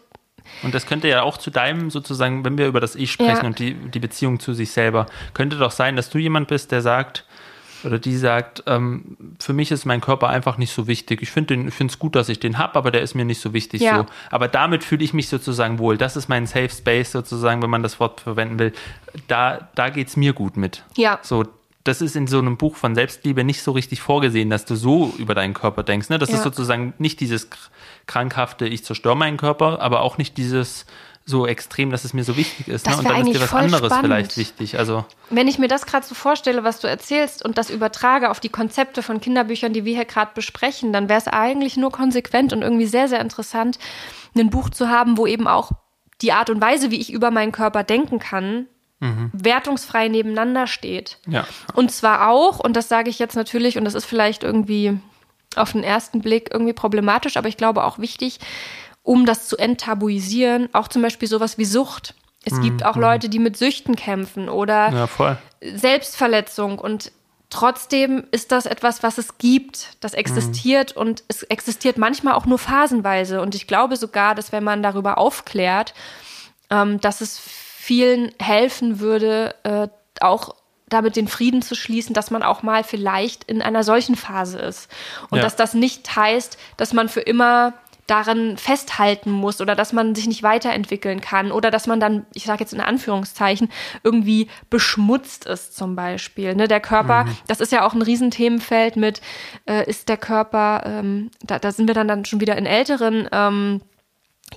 Und das könnte ja auch zu deinem, sozusagen, wenn wir über das Ich sprechen Ja. und die, die Beziehung zu sich selber, könnte doch sein, dass du jemand bist, der sagt, oder die sagt, ähm, für mich ist mein Körper einfach nicht so wichtig. Ich finde es gut, dass ich den habe, aber der ist mir nicht so wichtig. Ja. So. Aber damit fühle ich mich sozusagen wohl. Das ist mein Safe Space sozusagen, wenn man das Wort verwenden will. Da, da geht es mir gut mit. Ja. So, das ist in so einem Buch von Selbstliebe nicht so richtig vorgesehen, dass du so über deinen Körper denkst. Ne? Das Ja. ist sozusagen nicht dieses kr- krankhafte, ich zerstöre meinen Körper, aber auch nicht dieses so extrem, dass es mir so wichtig ist. Ne? Und dann ist dir was anderes spannend. vielleicht wichtig. Also wenn ich mir das gerade so vorstelle, was du erzählst und das übertrage auf die Konzepte von Kinderbüchern, die wir hier gerade besprechen, dann wäre es eigentlich nur konsequent und irgendwie sehr, sehr interessant, ein Buch zu haben, wo eben auch die Art und Weise, wie ich über meinen Körper denken kann, wertungsfrei nebeneinander steht. ja. Und zwar auch, und das sage ich jetzt natürlich, und das ist vielleicht irgendwie auf den ersten Blick irgendwie problematisch, aber ich glaube auch wichtig, um das zu enttabuisieren, auch zum Beispiel sowas wie Sucht. Es gibt auch Leute, die mit Süchten kämpfen oder ja. Selbstverletzung und trotzdem ist das etwas, was es gibt, das existiert und es existiert manchmal auch nur phasenweise und ich glaube sogar, dass wenn man darüber aufklärt, ähm, dass es vielen helfen würde, äh, auch damit den Frieden zu schließen, dass man auch mal vielleicht in einer solchen Phase ist und Ja. dass das nicht heißt, dass man für immer daran festhalten muss oder dass man sich nicht weiterentwickeln kann oder dass man dann, ich sage jetzt in Anführungszeichen, irgendwie beschmutzt ist zum Beispiel. Ne? Der Körper, das ist ja auch ein Riesenthemenfeld mit, äh, ist der Körper, ähm, da, da sind wir dann, dann schon wieder in älteren ähm,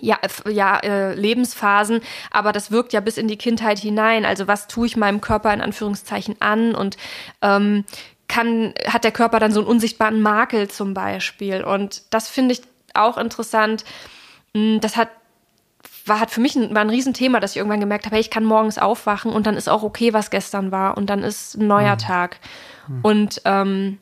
ja, ja äh, Lebensphasen, aber das wirkt ja bis in die Kindheit hinein. Also was tue ich meinem Körper in Anführungszeichen an und ähm, kann, hat der Körper dann so einen unsichtbaren Makel zum Beispiel. Und das finde ich auch interessant. Mm, Das hat war, hat für mich ein, war ein Riesenthema, dass ich irgendwann gemerkt habe, hey, ich kann morgens aufwachen und dann ist auch okay, was gestern war und dann ist ein neuer Tag. Und ähm,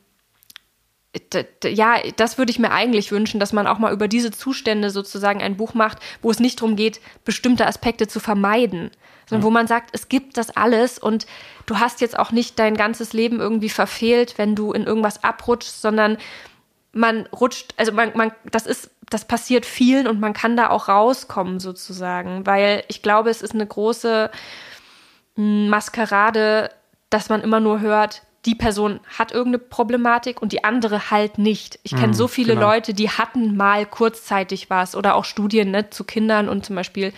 ja, das würde ich mir eigentlich wünschen, dass man auch mal über diese Zustände sozusagen ein Buch macht, wo es nicht darum geht, bestimmte Aspekte zu vermeiden, sondern wo man sagt, es gibt das alles und du hast jetzt auch nicht dein ganzes Leben irgendwie verfehlt, wenn du in irgendwas abrutschst, sondern man rutscht, also man, man, das ist, das passiert vielen und man kann da auch rauskommen sozusagen, weil ich glaube, es ist eine große mh, Maskerade, dass man immer nur hört, die Person hat irgendeine Problematik und die andere halt nicht. Ich kenne so viele genau. Leute, die hatten mal kurzzeitig was oder auch Studien ne, zu Kindern und zum Beispiel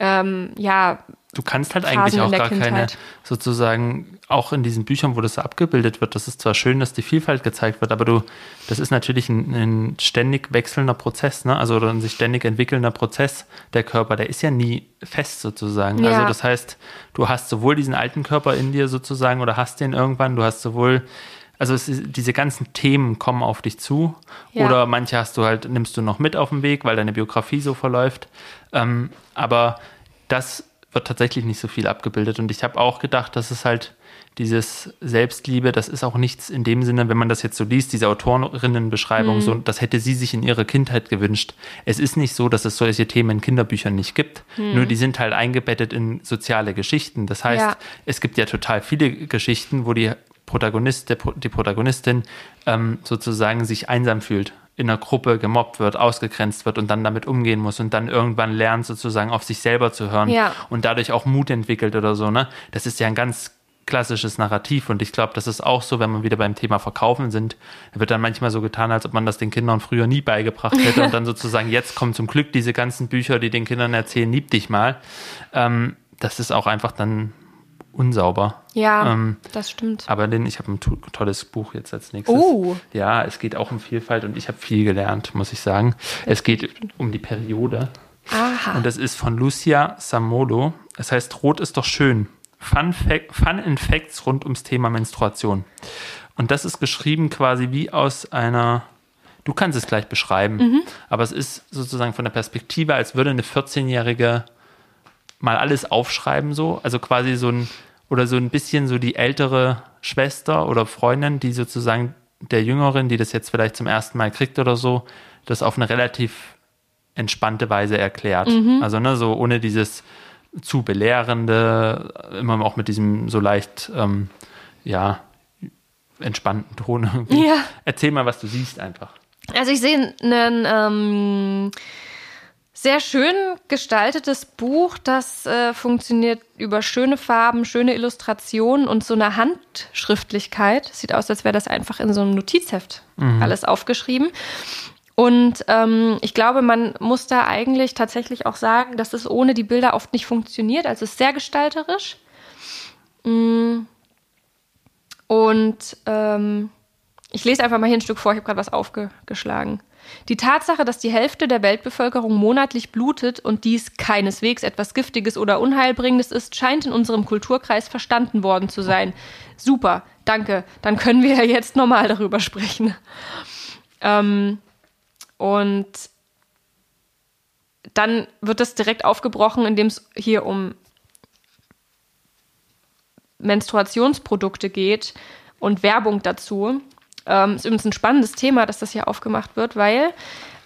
ähm, ja du kannst halt eigentlich auch gar keine, sozusagen, auch in diesen Büchern, wo das abgebildet wird, das ist zwar schön, dass die Vielfalt gezeigt wird, aber du, das ist natürlich ein, ein ständig wechselnder Prozess, ne? Also oder ein sich ständig entwickelnder Prozess, der Körper, der ist ja nie fest sozusagen. Ja. Also das heißt, du hast sowohl diesen alten Körper in dir sozusagen oder hast den irgendwann, du hast sowohl also ist, diese ganzen Themen kommen auf dich zu. Ja. Oder manche hast du halt, nimmst du noch mit auf dem Weg, weil deine Biografie so verläuft. Ähm, aber das wird tatsächlich nicht so viel abgebildet. Und ich habe auch gedacht, dass es halt dieses Selbstliebe, das ist auch nichts in dem Sinne, wenn man das jetzt so liest, diese Autorinnenbeschreibung, Mhm. so, das hätte sie sich in ihrer Kindheit gewünscht. Es ist nicht so, dass es solche Themen in Kinderbüchern nicht gibt. Nur die sind halt eingebettet in soziale Geschichten. Das heißt, Mhm. Ja. es gibt ja total viele Geschichten, wo die Protagonist, der, die Protagonistin ähm, sozusagen sich einsam fühlt, in einer Gruppe gemobbt wird, ausgegrenzt wird und dann damit umgehen muss und dann irgendwann lernt sozusagen auf sich selber zu hören Ja. und dadurch auch Mut entwickelt oder so. Ne? Das ist ja ein ganz klassisches Narrativ und ich glaube, das ist auch so, wenn wir wieder beim Thema Verkaufen sind, wird dann manchmal so getan, als ob man das den Kindern früher nie beigebracht hätte und dann sozusagen jetzt kommen zum Glück diese ganzen Bücher, die den Kindern erzählen, lieb dich mal. Ähm, das ist auch einfach dann unsauber. Ja, Ähm, das stimmt. aber Lynn, ich habe ein to tolles Buch jetzt als nächstes. Oh. Ja, es geht auch um Vielfalt und ich habe viel gelernt, muss ich sagen. Es geht um die Periode. Aha. Und das ist von Lucia Samolo. Es heißt Rot ist doch schön. Fun, Fact, Fun Facts rund ums Thema Menstruation. Und das ist geschrieben quasi wie aus einer. Du kannst es gleich beschreiben, aber es ist sozusagen von der Perspektive, als würde eine 14-Jährige mal alles aufschreiben, so. Also quasi so ein, oder so ein bisschen so die ältere Schwester oder Freundin, die sozusagen der Jüngeren, die das jetzt vielleicht zum ersten Mal kriegt oder so, das auf eine relativ entspannte Weise erklärt. Also, ne, so ohne dieses zu belehrende, immer auch mit diesem so leicht, ähm, ja, entspannten Ton. irgendwie. Ja. Erzähl mal, was du siehst einfach. Also ich sehe ein ähm, sehr schön gestaltetes Buch, das äh, funktioniert über schöne Farben, schöne Illustrationen und so eine Handschriftlichkeit. Sieht aus, als wäre das einfach in so einem Notizheft alles aufgeschrieben. Und ähm, ich glaube, man muss da eigentlich tatsächlich auch sagen, dass es ohne die Bilder oft nicht funktioniert. Also es ist sehr gestalterisch. Mm. Und ähm, ich lese einfach mal hier ein Stück vor, ich habe gerade was aufgeschlagen. Die Tatsache, dass die Hälfte der Weltbevölkerung monatlich blutet und dies keineswegs etwas Giftiges oder Unheilbringendes ist, scheint in unserem Kulturkreis verstanden worden zu sein. Super, danke. Dann können wir ja jetzt normal darüber sprechen. Ähm, und dann wird das direkt aufgebrochen, indem es hier um Menstruationsprodukte geht und Werbung dazu. Ähm, ist übrigens ein spannendes Thema, dass das hier aufgemacht wird, weil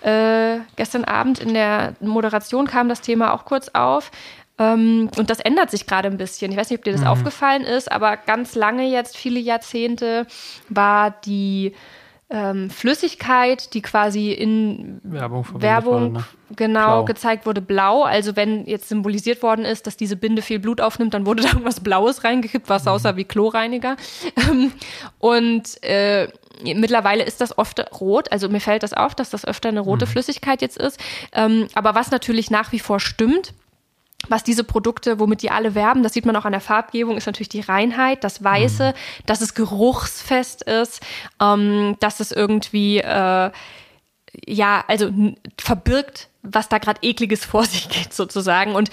äh, gestern Abend in der Moderation kam das Thema auch kurz auf. Ähm, und das ändert sich gerade ein bisschen. Ich weiß nicht, ob dir das aufgefallen ist, aber ganz lange jetzt, viele Jahrzehnte, war die ähm, Flüssigkeit, die quasi in Werbung Werbung ne? genau Blau. gezeigt wurde, blau. Also wenn jetzt symbolisiert worden ist, dass diese Binde viel Blut aufnimmt, dann wurde da irgendwas Blaues reingekippt, was aussah wie Chlorreiniger. Ähm, Und äh, mittlerweile ist das oft rot. Also mir fällt das auf, dass das öfter eine rote Flüssigkeit jetzt ist. Ähm, aber was natürlich nach wie vor stimmt, was diese Produkte, womit die alle werben, das sieht man auch an der Farbgebung, ist natürlich die Reinheit, das Weiße, dass es geruchsfest ist, ähm, dass es irgendwie, äh, ja, also verbirgt, was da gerade ekliges vor sich geht sozusagen. Und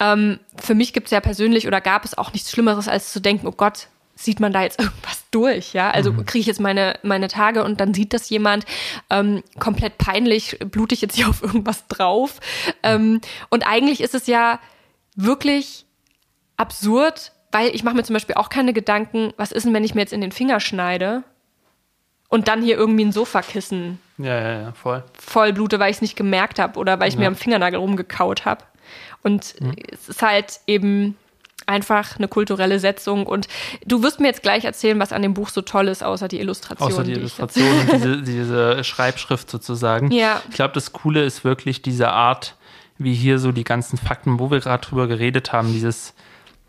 ähm, für mich gibt es ja persönlich oder gab es auch nichts Schlimmeres, als zu denken, oh Gott, sieht man da jetzt irgendwas durch, ja? Also kriege ich jetzt meine, meine Tage und dann sieht das jemand ähm, komplett peinlich, blute ich jetzt hier auf irgendwas drauf. Ähm, und eigentlich ist es ja wirklich absurd, weil ich mache mir zum Beispiel auch keine Gedanken, was ist denn, wenn ich mir jetzt in den Finger schneide und dann hier irgendwie ein Sofakissen Ja, ja, ja, voll. voll blute, weil ich es nicht gemerkt habe oder weil ich mir am Fingernagel rumgekaut habe. Und es ist halt eben einfach eine kulturelle Setzung. Und du wirst mir jetzt gleich erzählen, was an dem Buch so toll ist, außer die Illustration. Außer die die ich jetzt- Illustration und diese, diese Schreibschrift sozusagen. Ja. Ich glaube, das Coole ist wirklich diese Art, wie hier so die ganzen Fakten, wo wir gerade drüber geredet haben, dieses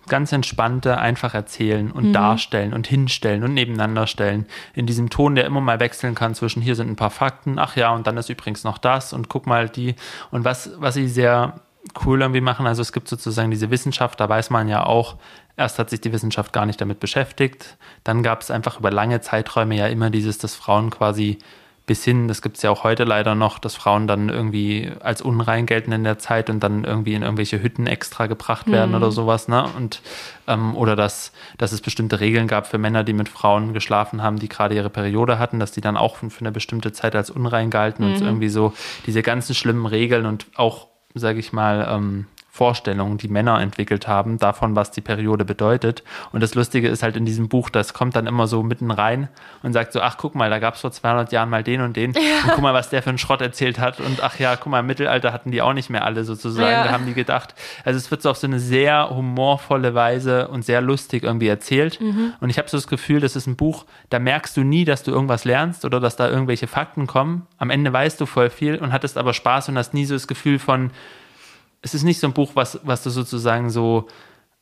ganz entspannte einfach erzählen und Mhm. darstellen und hinstellen und nebeneinander stellen. In diesem Ton, der immer mal wechseln kann zwischen hier sind ein paar Fakten, ach ja, und dann ist übrigens noch das und guck mal die. Und was, was ich sehr cool irgendwie machen. Also es gibt sozusagen diese Wissenschaft, da weiß man ja auch, erst hat sich die Wissenschaft gar nicht damit beschäftigt. Dann gab es einfach über lange Zeiträume ja immer dieses, dass Frauen quasi bis hin, das gibt es ja auch heute leider noch, dass Frauen dann irgendwie als unrein gelten in der Zeit und dann irgendwie in irgendwelche Hütten extra gebracht werden mhm. oder sowas, ne? Und ähm, oder dass, dass es bestimmte Regeln gab für Männer, die mit Frauen geschlafen haben, die gerade ihre Periode hatten, dass die dann auch für eine bestimmte Zeit als unrein galten mhm. und irgendwie so diese ganzen schlimmen Regeln und auch, sage ich mal, ähm, Vorstellungen, die Männer entwickelt haben, davon, was die Periode bedeutet. Und das Lustige ist halt in diesem Buch, das kommt dann immer so mitten rein und sagt so, ach, guck mal, da gab es vor 200 Jahren mal den und den. Ja. Und guck mal, was der für einen Schrott erzählt hat. Und ach ja, guck mal, im Mittelalter hatten die auch nicht mehr alle sozusagen. Ja. Da haben die gedacht. Also es wird so auf so eine sehr humorvolle Weise und sehr lustig irgendwie erzählt. Mhm. Und ich habe so das Gefühl, das ist ein Buch, da merkst du nie, dass du irgendwas lernst oder dass da irgendwelche Fakten kommen. Am Ende weißt du voll viel und hattest aber Spaß und hast nie so das Gefühl von, es ist nicht so ein Buch, was, was du sozusagen so,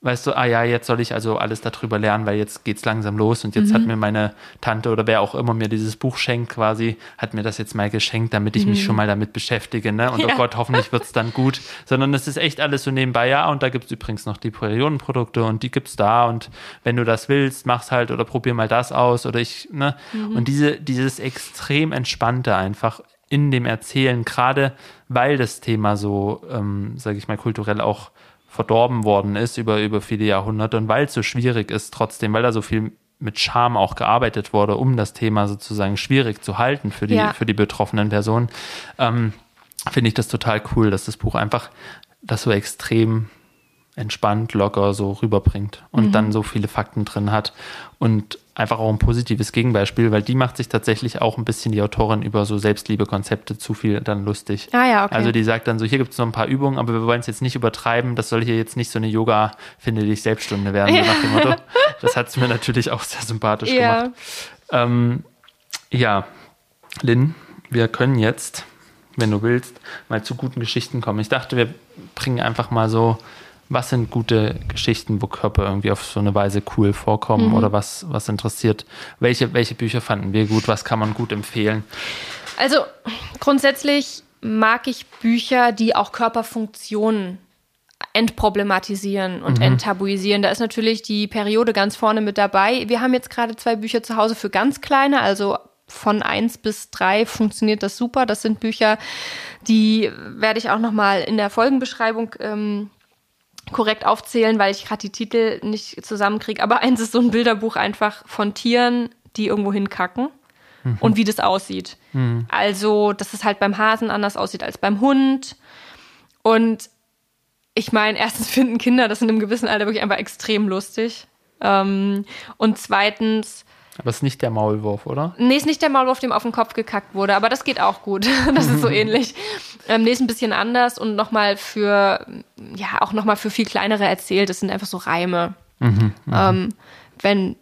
weißt du, ah ja, jetzt soll ich also alles darüber lernen, weil jetzt geht's langsam los und jetzt mhm. hat mir meine Tante oder wer auch immer mir dieses Buch schenkt quasi, hat mir das jetzt mal geschenkt, damit ich mhm. mich schon mal damit beschäftige, ne? Und oh ja. oh Gott, hoffentlich wird's dann gut. Sondern es ist echt alles so nebenbei, ja, und da gibt's übrigens noch die Periodenprodukte und die gibt's da und wenn du das willst, mach's halt oder probier mal das aus oder ich, ne? Mhm. Und diese, dieses extrem entspannte einfach in dem Erzählen, gerade weil das Thema so, ähm, sage ich mal, kulturell auch verdorben worden ist über, über viele Jahrhunderte und weil es so schwierig ist trotzdem, weil da so viel mit Charme auch gearbeitet wurde, um das Thema sozusagen schwierig zu halten für die, ja. für die betroffenen Personen, ähm, finde ich das total cool, dass das Buch einfach das so extrem entspannt, locker so rüberbringt und mhm. dann so viele Fakten drin hat und einfach auch ein positives Gegenbeispiel, weil die macht sich tatsächlich auch ein bisschen die Autorin über so Selbstliebe-Konzepte zu viel dann lustig. Ah ja, okay. Also die sagt dann so, hier gibt es noch ein paar Übungen, aber wir wollen es jetzt nicht übertreiben, das soll hier jetzt nicht so eine Yoga, finde dich Selbststunde werden, ja. so nach dem Motto. Das hat es mir natürlich auch sehr sympathisch ja. gemacht. Ähm, ja, Lynn, wir können jetzt, wenn du willst, mal zu guten Geschichten kommen. Ich dachte, wir bringen einfach mal so was sind gute Geschichten, wo Körper irgendwie auf so eine Weise cool vorkommen mhm. oder was, was interessiert? Welche, welche Bücher fanden wir gut? Was kann man gut empfehlen? Also grundsätzlich mag ich Bücher, die auch Körperfunktionen entproblematisieren und mhm. enttabuisieren. Da ist natürlich die Periode ganz vorne mit dabei. Wir haben jetzt gerade zwei Bücher zu Hause für ganz kleine, also von eins bis drei funktioniert das super. Das sind Bücher, die werde ich auch noch mal in der Folgenbeschreibung ähm, korrekt aufzählen, weil ich gerade die Titel nicht zusammenkriege. Aber eins ist so ein Bilderbuch einfach von Tieren, die irgendwo hinkacken mhm. und wie das aussieht. Mhm. Also, dass es halt beim Hasen anders aussieht als beim Hund. Und ich meine, erstens finden Kinder das in einem gewissen Alter wirklich einfach extrem lustig. Ähm, und zweitens aber es ist nicht der Maulwurf, oder? Nee, ist nicht der Maulwurf, dem auf den Kopf gekackt wurde, aber das geht auch gut. Das ist so ähnlich. Ähm, nee, ist ein bisschen anders und nochmal für, ja, auch nochmal für viel kleinere erzählt. Das sind einfach so Reime. Mhm, mhm, ähm, wenn,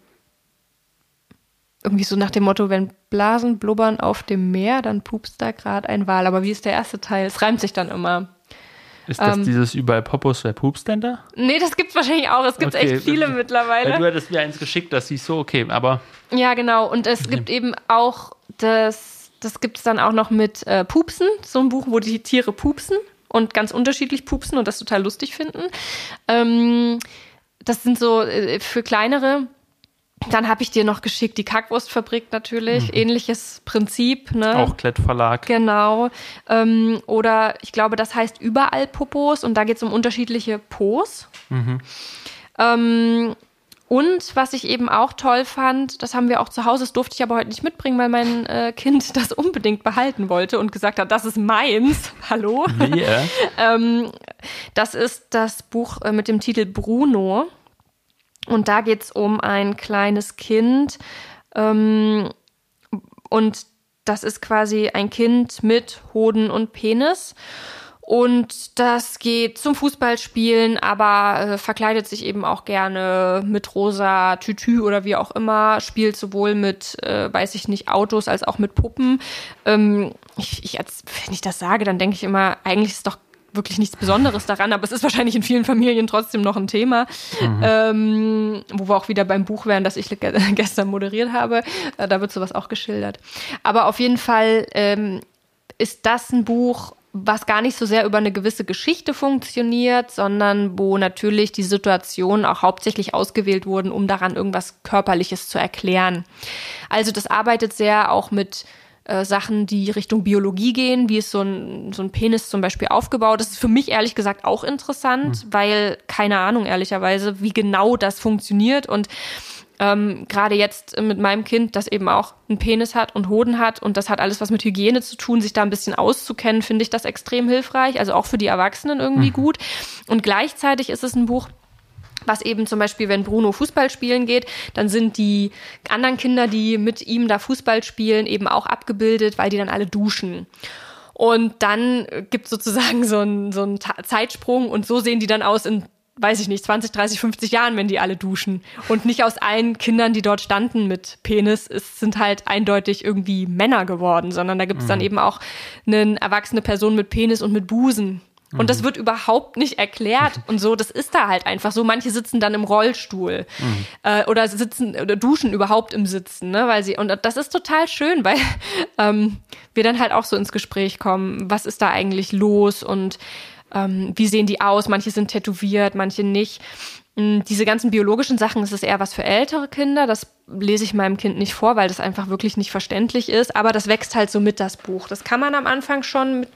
irgendwie so nach dem Motto, wenn Blasen blubbern auf dem Meer, dann pupst da gerade ein Wal. Aber wie ist der erste Teil? Es reimt sich dann immer. Ist das ähm, dieses überall Popos, wer pupst denn da? Nee, das gibt's wahrscheinlich auch. Es gibt okay. echt viele mittlerweile. Weil du hattest mir eins geschickt, das hieß so, okay, aber. Ja, genau. Und es okay. gibt eben auch das, das gibt es dann auch noch mit äh, Pupsen, so ein Buch, wo die Tiere pupsen und ganz unterschiedlich pupsen und das total lustig finden. Ähm, das sind so äh, für kleinere dann habe ich dir noch geschickt die Kackwurstfabrik natürlich, mhm. ähnliches Prinzip. Ne? Auch Klettverlag. Genau. Ähm, oder ich glaube, das heißt überall Popos und da geht es um unterschiedliche Pos. Mhm. Ähm, und was ich eben auch toll fand, das haben wir auch zu Hause, das durfte ich aber heute nicht mitbringen, weil mein äh, Kind das unbedingt behalten wollte und gesagt hat, das ist meins. Hallo. Yeah. ähm, das ist das Buch äh, mit dem Titel Bruno. Und da geht es um ein kleines Kind. Ähm, und das ist quasi ein Kind mit Hoden und Penis. Und das geht zum Fußballspielen, aber äh, verkleidet sich eben auch gerne mit rosa Tütü oder wie auch immer, spielt sowohl mit, äh, weiß ich nicht, Autos als auch mit Puppen. Ähm, ich, ich, wenn ich das sage, dann denke ich immer, eigentlich ist doch wirklich nichts Besonderes daran, aber es ist wahrscheinlich in vielen Familien trotzdem noch ein Thema, mhm. ähm, wo wir auch wieder beim Buch wären, das ich gestern moderiert habe. Äh, da wird sowas auch geschildert. Aber auf jeden Fall ähm, ist das ein Buch, was gar nicht so sehr über eine gewisse Geschichte funktioniert, sondern wo natürlich die Situationen auch hauptsächlich ausgewählt wurden, um daran irgendwas Körperliches zu erklären. Also das arbeitet sehr auch mit äh, Sachen, die Richtung Biologie gehen, wie ist so ein, so ein Penis zum Beispiel aufgebaut. Das ist für mich ehrlich gesagt auch interessant, mhm. weil keine Ahnung ehrlicherweise, wie genau das funktioniert und ähm, gerade jetzt mit meinem Kind, das eben auch einen Penis hat und Hoden hat und das hat alles was mit Hygiene zu tun, sich da ein bisschen auszukennen, finde ich das extrem hilfreich, also auch für die Erwachsenen irgendwie mhm. gut. Und gleichzeitig ist es ein Buch, was eben zum Beispiel, wenn Bruno Fußball spielen geht, dann sind die anderen Kinder, die mit ihm da Fußball spielen, eben auch abgebildet, weil die dann alle duschen. Und dann gibt es sozusagen so einen, so einen Zeitsprung und so sehen die dann aus in weiß ich nicht, 20, 30, 50 Jahren, wenn die alle duschen. Und nicht aus allen Kindern, die dort standen mit Penis, es sind halt eindeutig irgendwie Männer geworden, sondern da gibt es mhm. dann eben auch eine erwachsene Person mit Penis und mit Busen. Und mhm. das wird überhaupt nicht erklärt und so, das ist da halt einfach so. Manche sitzen dann im Rollstuhl mhm. äh, oder sitzen oder duschen überhaupt im Sitzen, ne? Weil sie, und das ist total schön, weil ähm, wir dann halt auch so ins Gespräch kommen, was ist da eigentlich los und ähm, wie sehen die aus? Manche sind tätowiert, manche nicht. Mm, diese ganzen biologischen Sachen, das ist eher was für ältere Kinder. Das lese ich meinem Kind nicht vor, weil das einfach wirklich nicht verständlich ist. Aber das wächst halt so mit, das Buch. Das kann man am Anfang schon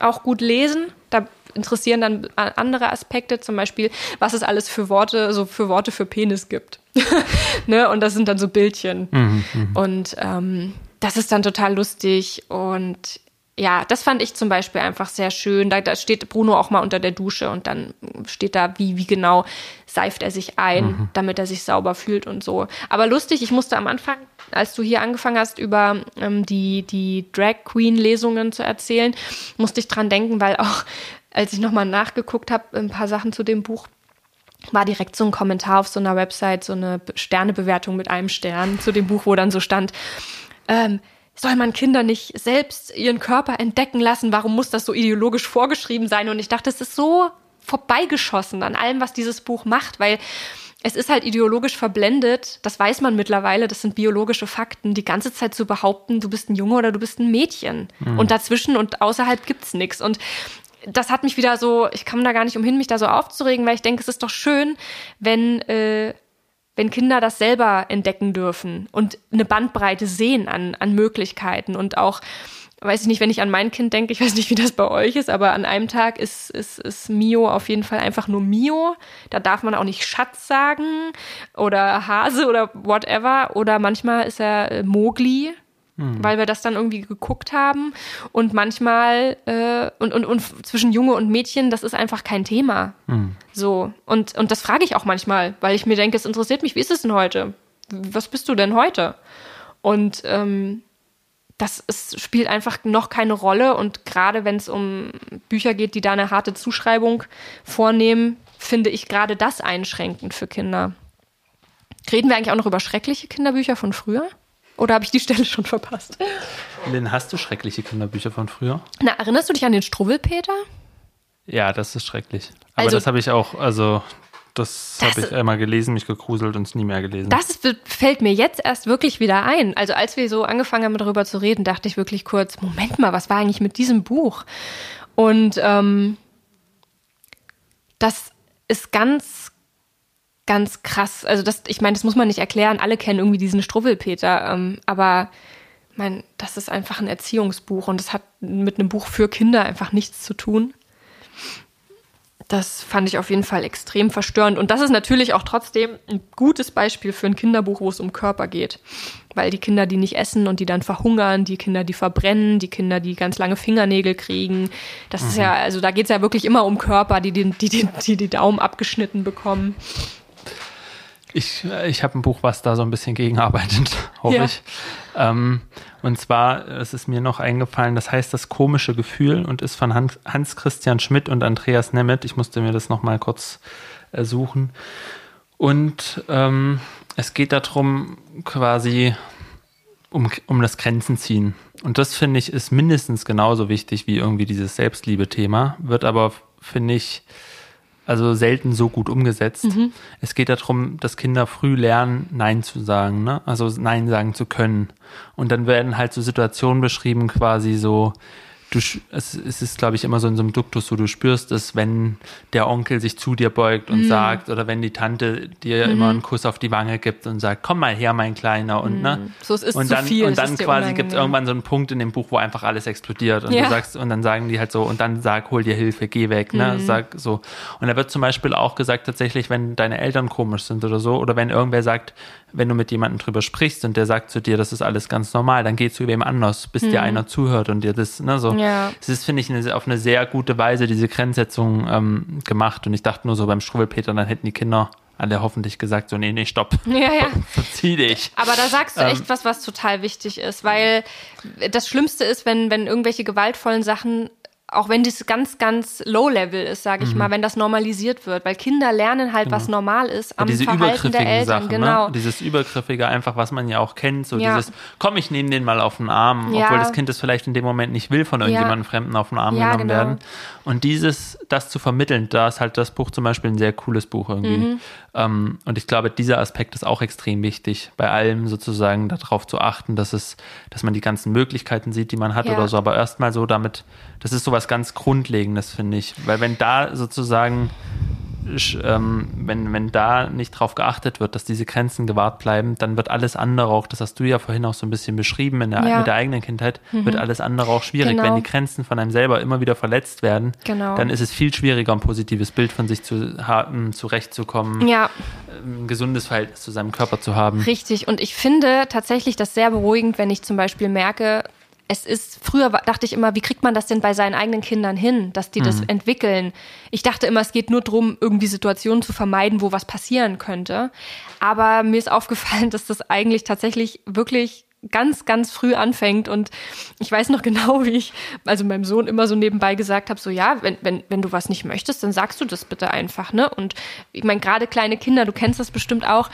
auch gut lesen. Da interessieren dann andere Aspekte, zum Beispiel, was es alles für Worte, so für Worte für Penis gibt. ne? Und das sind dann so Bildchen. Mhm, mh. Und ähm, das ist dann total lustig. Und ja, das fand ich zum Beispiel einfach sehr schön. Da, da, steht Bruno auch mal unter der Dusche und dann steht da, wie, wie genau seift er sich ein, mhm. damit er sich sauber fühlt und so. Aber lustig, ich musste am Anfang, als du hier angefangen hast, über ähm, die, die Drag Queen-Lesungen zu erzählen, musste ich dran denken, weil auch, als ich nochmal nachgeguckt habe, ein paar Sachen zu dem Buch, war direkt so ein Kommentar auf so einer Website, so eine Sternebewertung mit einem Stern zu dem Buch, wo dann so stand, ähm, soll man Kinder nicht selbst ihren Körper entdecken lassen? Warum muss das so ideologisch vorgeschrieben sein? Und ich dachte, es ist so vorbeigeschossen an allem, was dieses Buch macht, weil es ist halt ideologisch verblendet, das weiß man mittlerweile, das sind biologische Fakten, die ganze Zeit zu behaupten, du bist ein Junge oder du bist ein Mädchen. Mhm. Und dazwischen und außerhalb gibt's nichts. Und das hat mich wieder so, ich kam da gar nicht umhin, mich da so aufzuregen, weil ich denke, es ist doch schön, wenn äh, wenn Kinder das selber entdecken dürfen und eine Bandbreite sehen an, an Möglichkeiten und auch, weiß ich nicht, wenn ich an mein Kind denke, ich weiß nicht, wie das bei euch ist, aber an einem Tag ist, ist, ist Mio auf jeden Fall einfach nur Mio. Da darf man auch nicht Schatz sagen oder Hase oder whatever. Oder manchmal ist er äh, Mogli, mhm. weil wir das dann irgendwie geguckt haben. Und manchmal, äh, und, und, und zwischen Junge und Mädchen, das ist einfach kein Thema. Mhm. So. Und, und das frage ich auch manchmal, weil ich mir denke, es interessiert mich, wie ist es denn heute? Was bist du denn heute? Und ähm, das ist, spielt einfach noch keine Rolle. Und gerade wenn es um Bücher geht, die da eine harte Zuschreibung vornehmen, finde ich gerade das einschränkend für Kinder. Reden wir eigentlich auch noch über schreckliche Kinderbücher von früher? Oder habe ich die Stelle schon verpasst? Lynn, hast du schreckliche Kinderbücher von früher? Na, erinnerst du dich an den Struwwelpeter? Ja, das ist schrecklich. Aber also, das habe ich auch, also das, das habe ich einmal gelesen, mich gegruselt und es nie mehr gelesen. Das ist, fällt mir jetzt erst wirklich wieder ein. Also als wir so angefangen haben, darüber zu reden, dachte ich wirklich kurz, Moment mal, was war eigentlich mit diesem Buch? Und ähm, das ist ganz ganz krass. Also das, ich meine, das muss man nicht erklären. Alle kennen irgendwie diesen Struwwelpeter, ähm, aber mein, das ist einfach ein Erziehungsbuch und das hat mit einem Buch für Kinder einfach nichts zu tun. Das fand ich auf jeden Fall extrem verstörend. Und das ist natürlich auch trotzdem ein gutes Beispiel für ein Kinderbuch, wo es um Körper geht. Weil die Kinder, die nicht essen und die dann verhungern, die Kinder, die verbrennen, die Kinder, die ganz lange Fingernägel kriegen. Das mhm. ist ja, also da geht es ja wirklich immer um Körper, die, die, die, die die Daumen abgeschnitten bekommen. Ich, ich habe ein Buch, was da so ein bisschen gegenarbeitet, hoffe ja. ich. Ähm, und zwar, es ist mir noch eingefallen, das heißt Das komische Gefühl und ist von Hans, Hans Christian Schmidt und Andreas Nemeth. Ich musste mir das nochmal kurz äh, suchen. Und ähm, es geht darum, quasi um, um das Grenzen ziehen. Und das finde ich ist mindestens genauso wichtig wie irgendwie dieses Selbstliebe-Thema, wird aber, finde ich, also selten so gut umgesetzt. Mhm. Es geht darum, dass Kinder früh lernen, Nein zu sagen, ne? also Nein sagen zu können. Und dann werden halt so Situationen beschrieben, quasi so, du, es, es ist, glaube ich, immer so in so einem Duktus, wo du spürst es, wenn der Onkel sich zu dir beugt und mm. sagt, oder wenn die Tante dir mm. immer einen Kuss auf die Wange gibt und sagt, komm mal her, mein Kleiner, und mm. ne? So, es ist und dann, viel. Und dann quasi gibt es irgendwann so einen Punkt in dem Buch, wo einfach alles explodiert und ja. du sagst, und dann sagen die halt so, und dann sag, hol dir Hilfe, geh weg, ne? Mhm. Sag so. Und da wird zum Beispiel auch gesagt, tatsächlich, wenn deine Eltern komisch sind oder so, oder wenn irgendwer sagt, wenn du mit jemandem drüber sprichst und der sagt zu dir, das ist alles ganz normal, dann geh zu wem anders, bis mhm. dir einer zuhört und dir das, ne, so. Ja. Das ist, finde ich, eine, auf eine sehr gute Weise diese Grenzsetzung ähm, gemacht. Und ich dachte nur so beim Struwelpeter, dann hätten die Kinder alle hoffentlich gesagt, so, nee, nee, stopp. Ja, ja. Verzieh dich. Aber da sagst du echt ähm, was, was total wichtig ist, weil das Schlimmste ist, wenn, wenn irgendwelche gewaltvollen Sachen auch wenn das ganz, ganz low-level ist, sage ich mhm. mal, wenn das normalisiert wird, weil Kinder lernen halt, genau. was normal ist am ja, diese Verhalten der Eltern. Sachen, ne? genau. Ne? Dieses übergriffige einfach, was man ja auch kennt, so ja. dieses, komm, ich nehme den mal auf den Arm, ja. obwohl das Kind es vielleicht in dem Moment nicht will, von irgendjemandem Fremden auf den Arm genommen genau. werden. Und dieses, das zu vermitteln, da ist halt das Buch zum Beispiel ein sehr cooles Buch irgendwie. Mhm. Ähm, und ich glaube, dieser Aspekt ist auch extrem wichtig, bei allem sozusagen darauf zu achten, dass es, dass man die ganzen Möglichkeiten sieht, die man hat oder so, aber erstmal so damit, das ist sowas ganz Grundlegendes, finde ich. Weil wenn da sozusagen ähm, wenn, wenn da nicht drauf geachtet wird, dass diese Grenzen gewahrt bleiben, dann wird alles andere auch, das hast du ja vorhin auch so ein bisschen beschrieben in der, ja. mit der eigenen Kindheit, mhm. wird alles andere auch schwierig. Genau. Wenn die Grenzen von einem selber immer wieder verletzt werden, genau. dann ist es viel schwieriger, ein positives Bild von sich zu haben, zurechtzukommen, ja. ein gesundes Verhältnis zu seinem Körper zu haben. Richtig. Und ich finde tatsächlich das sehr beruhigend, wenn ich zum Beispiel merke, es ist, früher dachte ich immer, wie kriegt man das denn bei seinen eigenen Kindern hin, dass die mhm. das entwickeln? Ich dachte immer, es geht nur darum, irgendwie Situationen zu vermeiden, wo was passieren könnte. Aber mir ist aufgefallen, dass das eigentlich tatsächlich wirklich ganz, ganz früh anfängt. Und ich weiß noch genau, wie ich, also meinem Sohn immer so nebenbei gesagt habe, so ja, wenn, wenn, wenn du was nicht möchtest, dann sagst du das bitte einfach, ne? Und ich meine, gerade kleine Kinder, du kennst das bestimmt auch,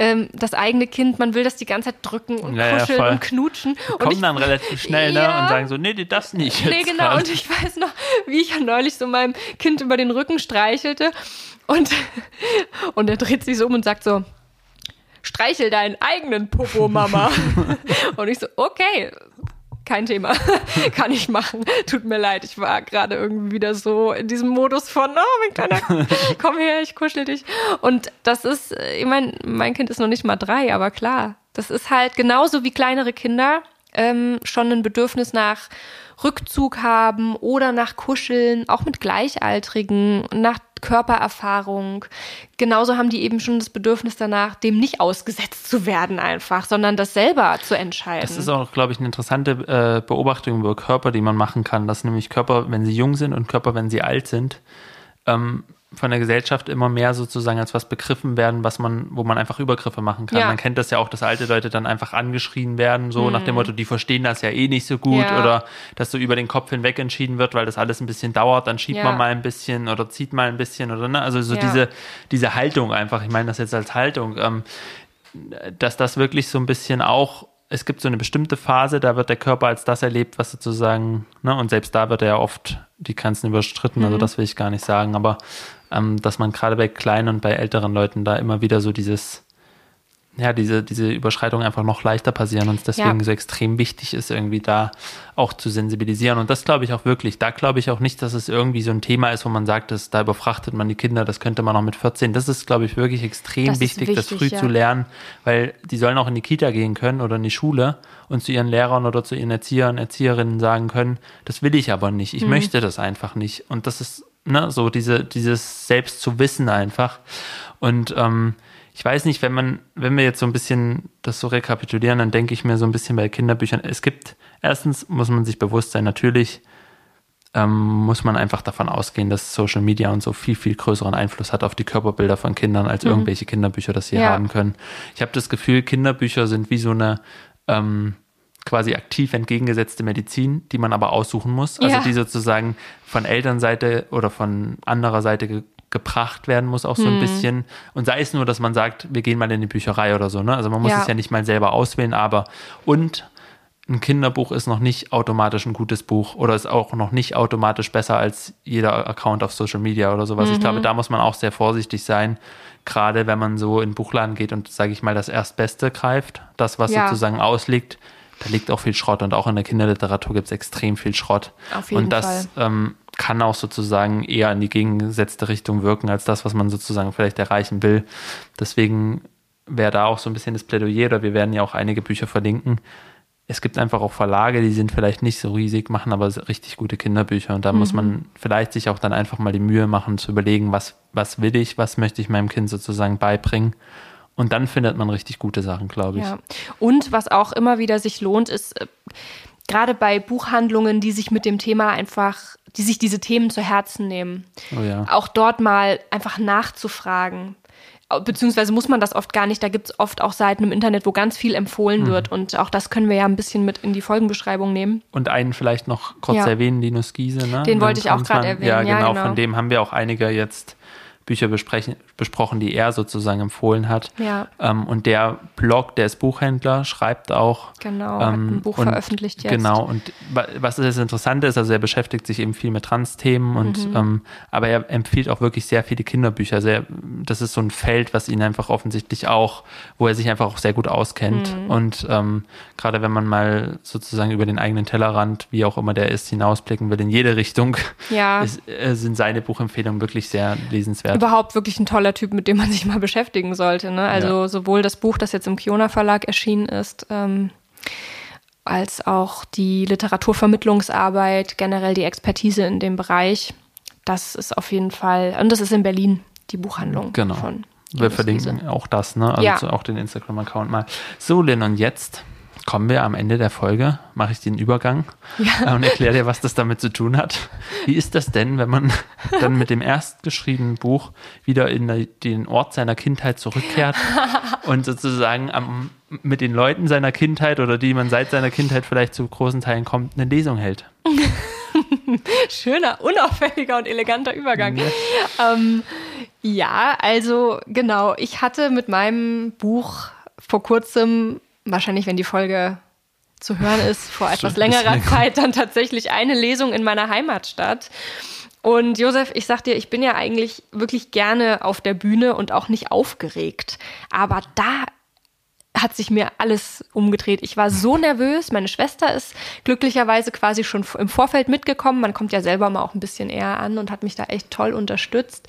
ähm, das eigene Kind, man will das die ganze Zeit drücken und ja, kuscheln ja, und knutschen. Kommen ich, dann relativ schnell ne, und sagen so, nee, das nicht. Nee, genau. Grad. Und ich weiß noch, wie ich ja neulich so meinem Kind über den Rücken streichelte und, und er dreht sich so um und sagt so, streichel deinen eigenen Popo, Mama. und ich so, okay, kein Thema. Kann ich machen. Tut mir leid, ich war gerade irgendwie wieder so in diesem Modus von, oh, mein Kleiner, komm her, ich kuschel dich. Und das ist, ich meine, mein Kind ist noch nicht mal drei, aber klar, das ist halt genauso wie kleinere Kinder ähm, schon ein Bedürfnis nach Rückzug haben oder nach Kuscheln, auch mit Gleichaltrigen, nach Körpererfahrung. Genauso haben die eben schon das Bedürfnis danach, dem nicht ausgesetzt zu werden einfach, sondern das selber zu entscheiden. Das ist auch, glaube ich, eine interessante äh, Beobachtung über Körper, die man machen kann, dass nämlich Körper, wenn sie jung sind und Körper, wenn sie alt sind, ähm, von der Gesellschaft immer mehr sozusagen als was begriffen werden, was man, wo man einfach Übergriffe machen kann. Ja. Man kennt das ja auch, dass alte Leute dann einfach angeschrien werden, so mhm. nach dem Motto, die verstehen das ja eh nicht so gut ja. oder dass so über den Kopf hinweg entschieden wird, weil das alles ein bisschen dauert, dann schiebt ja. man mal ein bisschen oder zieht mal ein bisschen oder ne, also so diese, diese Haltung einfach, ich meine das jetzt als Haltung, ähm, dass das wirklich so ein bisschen auch es gibt so eine bestimmte Phase, da wird der Körper als das erlebt, was sozusagen, ne, und selbst da wird er ja oft die Grenzen überstritten, mhm. also das will ich gar nicht sagen, aber ähm, dass man gerade bei kleinen und bei älteren Leuten da immer wieder so dieses, ja, diese, diese Überschreitungen einfach noch leichter passieren und es deswegen ja. so extrem wichtig ist, irgendwie da auch zu sensibilisieren. Und das glaube ich auch wirklich. Da glaube ich auch nicht, dass es irgendwie so ein Thema ist, wo man sagt, dass da überfrachtet man die Kinder, das könnte man auch mit 14. Das ist, glaube ich, wirklich extrem das wichtig, wichtig, das früh ja. zu lernen, weil die sollen auch in die Kita gehen können oder in die Schule und zu ihren Lehrern oder zu ihren Erziehern, Erzieherinnen sagen können, das will ich aber nicht, ich mhm. möchte das einfach nicht. Und das ist ne, so diese, dieses Selbst zu wissen einfach. Und ähm, ich weiß nicht, wenn man, wenn wir jetzt so ein bisschen das so rekapitulieren, dann denke ich mir so ein bisschen bei Kinderbüchern, es gibt, erstens muss man sich bewusst sein, natürlich ähm, muss man einfach davon ausgehen, dass Social Media und so viel, viel größeren Einfluss hat auf die Körperbilder von Kindern, als mhm. irgendwelche Kinderbücher das hier ja. haben können. Ich habe das Gefühl, Kinderbücher sind wie so eine ähm, quasi aktiv entgegengesetzte Medizin, die man aber aussuchen muss. Also ja. die sozusagen von Elternseite oder von anderer Seite ge gebracht werden muss, auch so hm. ein bisschen. Und sei es nur, dass man sagt, wir gehen mal in die Bücherei oder so. Ne? Also man muss ja. es ja nicht mal selber auswählen, aber und ein Kinderbuch ist noch nicht automatisch ein gutes Buch oder ist auch noch nicht automatisch besser als jeder Account auf Social Media oder sowas. Mhm. Ich glaube, da muss man auch sehr vorsichtig sein, gerade wenn man so in Buchladen geht und, sage ich mal, das Erstbeste greift, das, was ja. sozusagen ausliegt, da liegt auch viel Schrott und auch in der Kinderliteratur gibt es extrem viel Schrott. Auf jeden und das. Ähm, kann auch sozusagen eher in die gegengesetzte Richtung wirken, als das, was man sozusagen vielleicht erreichen will. Deswegen wäre da auch so ein bisschen das Plädoyer, oder wir werden ja auch einige Bücher verlinken. Es gibt einfach auch Verlage, die sind vielleicht nicht so riesig, machen aber richtig gute Kinderbücher. Und da muss man vielleicht sich auch dann einfach mal die Mühe machen, zu überlegen, was, was will ich, was möchte ich meinem Kind sozusagen beibringen. Und dann findet man richtig gute Sachen, glaube ich. Ja. Und was auch immer wieder sich lohnt, ist äh, gerade bei Buchhandlungen, die sich mit dem Thema einfach, die sich diese Themen zu Herzen nehmen, Oh ja. auch dort mal einfach nachzufragen. Beziehungsweise muss man das oft gar nicht. Da gibt es oft auch Seiten im Internet, wo ganz viel Mhm. empfohlen wird. Und auch das können wir ja ein bisschen mit in die Folgenbeschreibung nehmen. Und einen vielleicht noch kurz Ja. erwähnen, Linus Giese. Ne? Den wollte ich auch gerade erwähnen, Ja, ja, genau, genau. Von dem haben wir auch einige jetzt Bücher besprochen, die er sozusagen empfohlen hat. Ja. Ähm, und der Blog, der ist Buchhändler, schreibt auch. Genau, hat ein ähm, Buch und, veröffentlicht jetzt. Genau, und wa- was das Interessante ist, also er beschäftigt sich eben viel mit Trans-Themen und Mhm. ähm, aber er empfiehlt auch wirklich sehr viele Kinderbücher. Er, das ist so ein Feld, was ihn einfach offensichtlich auch, wo er sich einfach auch sehr gut auskennt. Mhm. Und ähm, gerade wenn man mal sozusagen über den eigenen Tellerrand, wie auch immer der ist, hinausblicken will in jede Richtung, Ja. ist, äh, sind seine Buchempfehlungen wirklich sehr lesenswert. Überhaupt wirklich ein toller Typ, mit dem man sich mal beschäftigen sollte. Ne? Also Ja. sowohl das Buch, das jetzt im Kiona Verlag erschienen ist, ähm, als auch die Literaturvermittlungsarbeit, generell die Expertise in dem Bereich. Das ist auf jeden Fall, und das ist in Berlin, die Buchhandlung Genau. von Wir verlinken auch das, ne? Also Ja. auch den Instagram-Account mal. So, Lynn, und jetzt kommen wir am Ende der Folge, mache ich den Übergang äh, und erkläre dir, was das damit zu tun hat. Wie ist das denn, wenn man dann mit dem erstgeschriebenen Buch wieder in den Ort seiner Kindheit zurückkehrt und sozusagen am, mit den Leuten seiner Kindheit oder die man seit seiner Kindheit vielleicht zu großen Teilen kommt, eine Lesung hält? Schöner, unauffälliger und eleganter Übergang. Ähm, ja, also genau, ich hatte mit meinem Buch vor kurzem, wahrscheinlich wenn die Folge zu hören ist, vor etwas längerer länger. Zeit dann tatsächlich eine Lesung in meiner Heimatstadt. Und Josef, ich sag dir, ich bin ja eigentlich wirklich gerne auf der Bühne und auch nicht aufgeregt. Aber da hat sich mir alles umgedreht. Ich war so nervös. Meine Schwester ist glücklicherweise quasi schon im Vorfeld mitgekommen. Man kommt ja selber mal auch ein bisschen eher an und hat mich da echt toll unterstützt.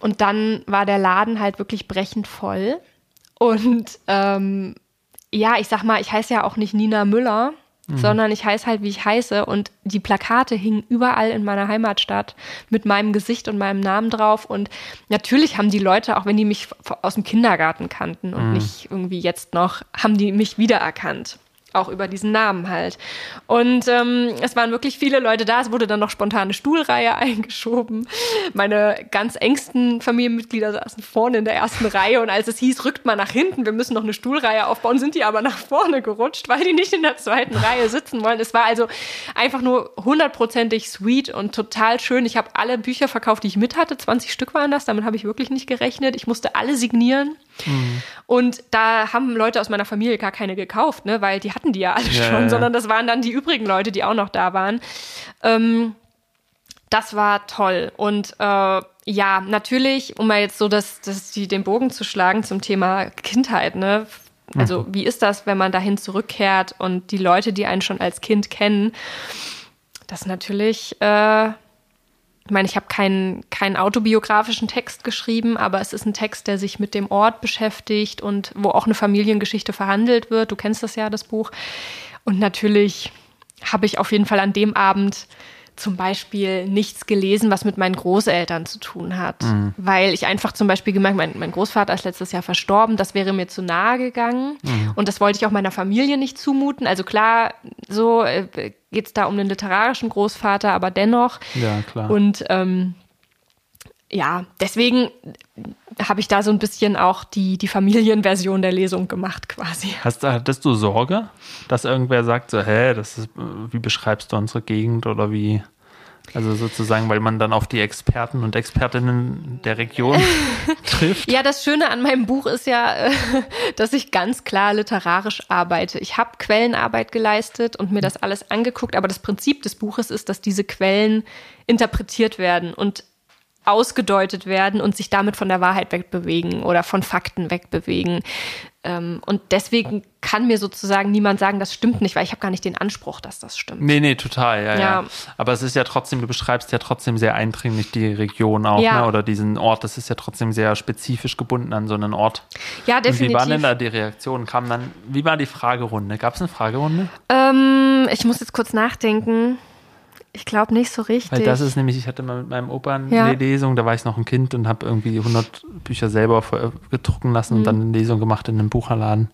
Und dann war der Laden halt wirklich brechend voll. Und ähm, ja, ich sag mal, ich heiße ja auch nicht Nina Müller, sondern ich heiße halt, wie ich heiße. Und die Plakate hingen überall in meiner Heimatstadt mit meinem Gesicht und meinem Namen drauf. Und natürlich haben die Leute, auch wenn die mich aus dem Kindergarten kannten und nicht irgendwie jetzt noch, haben die mich wiedererkannt. Auch über diesen Namen halt. Und ähm, es waren wirklich viele Leute da. Es wurde dann noch spontane Stuhlreihe eingeschoben. Meine ganz engsten Familienmitglieder saßen vorne in der ersten Reihe. Und als es hieß, rückt mal nach hinten, wir müssen noch eine Stuhlreihe aufbauen, sind die aber nach vorne gerutscht, weil die nicht in der zweiten Reihe sitzen wollen. Es war also einfach nur hundertprozentig sweet und total schön. Ich habe alle Bücher verkauft, die ich mit hatte. 20 Stück waren das. Damit habe ich wirklich nicht gerechnet. Ich musste alle signieren. Und da haben Leute aus meiner Familie gar keine gekauft, ne? weil die hatten die ja alle Ja, schon, ja. sondern das waren dann die übrigen Leute, die auch noch da waren. Ähm, das war toll. Und äh, ja, natürlich, um mal jetzt so das, das, die, den Bogen zu schlagen zum Thema Kindheit, ne? Also, wie ist das, wenn man dahin zurückkehrt und die Leute, die einen schon als Kind kennen, das natürlich, äh, ich meine, ich habe keinen, keinen autobiografischen Text geschrieben, aber es ist ein Text, der sich mit dem Ort beschäftigt und wo auch eine Familiengeschichte verhandelt wird. Du kennst das ja, das Buch. Und natürlich habe ich auf jeden Fall an dem Abend zum Beispiel nichts gelesen, was mit meinen Großeltern zu tun hat. Weil ich einfach zum Beispiel gemerkt, mein, mein Großvater ist letztes Jahr verstorben, das wäre mir zu nahe gegangen. Und das wollte ich auch meiner Familie nicht zumuten. Also klar, so äh, geht es da um den literarischen Großvater, aber dennoch. Ja, klar. Und ähm, ja, deswegen habe ich da so ein bisschen auch die, die Familienversion der Lesung gemacht quasi. Hast, hattest du Sorge, dass irgendwer sagt, so, hä, das ist, wie beschreibst du unsere Gegend oder wie, also sozusagen, weil man dann auf die Experten und Expertinnen der Region trifft? Ja, das Schöne an meinem Buch ist ja, dass ich ganz klar literarisch arbeite. Ich habe Quellenarbeit geleistet und mir das alles angeguckt, aber das Prinzip des Buches ist, dass diese Quellen interpretiert werden und ausgedeutet werden und sich damit von der Wahrheit wegbewegen oder von Fakten wegbewegen. Ähm, und deswegen kann mir sozusagen niemand sagen, das stimmt nicht, weil ich habe gar nicht den Anspruch, dass das stimmt. Nee, nee, total, ja, ja, Ja. Aber es ist ja trotzdem, du beschreibst ja trotzdem sehr eindringlich die Region auch, Ja. ne? oder diesen Ort. Das ist ja trotzdem sehr spezifisch gebunden an so einen Ort. Ja, Und wie definitiv. waren denn da die Reaktionen? Kam dann, wie war die Fragerunde? Gab es eine Fragerunde? Ähm, ich muss jetzt kurz nachdenken. Ich glaube nicht so richtig. Weil das ist nämlich, ich hatte mal mit meinem Opa eine Ja. Lesung, da war ich noch ein Kind und habe irgendwie 100 Bücher selber gedrucken lassen Mhm. und dann eine Lesung gemacht in einem Bucherladen.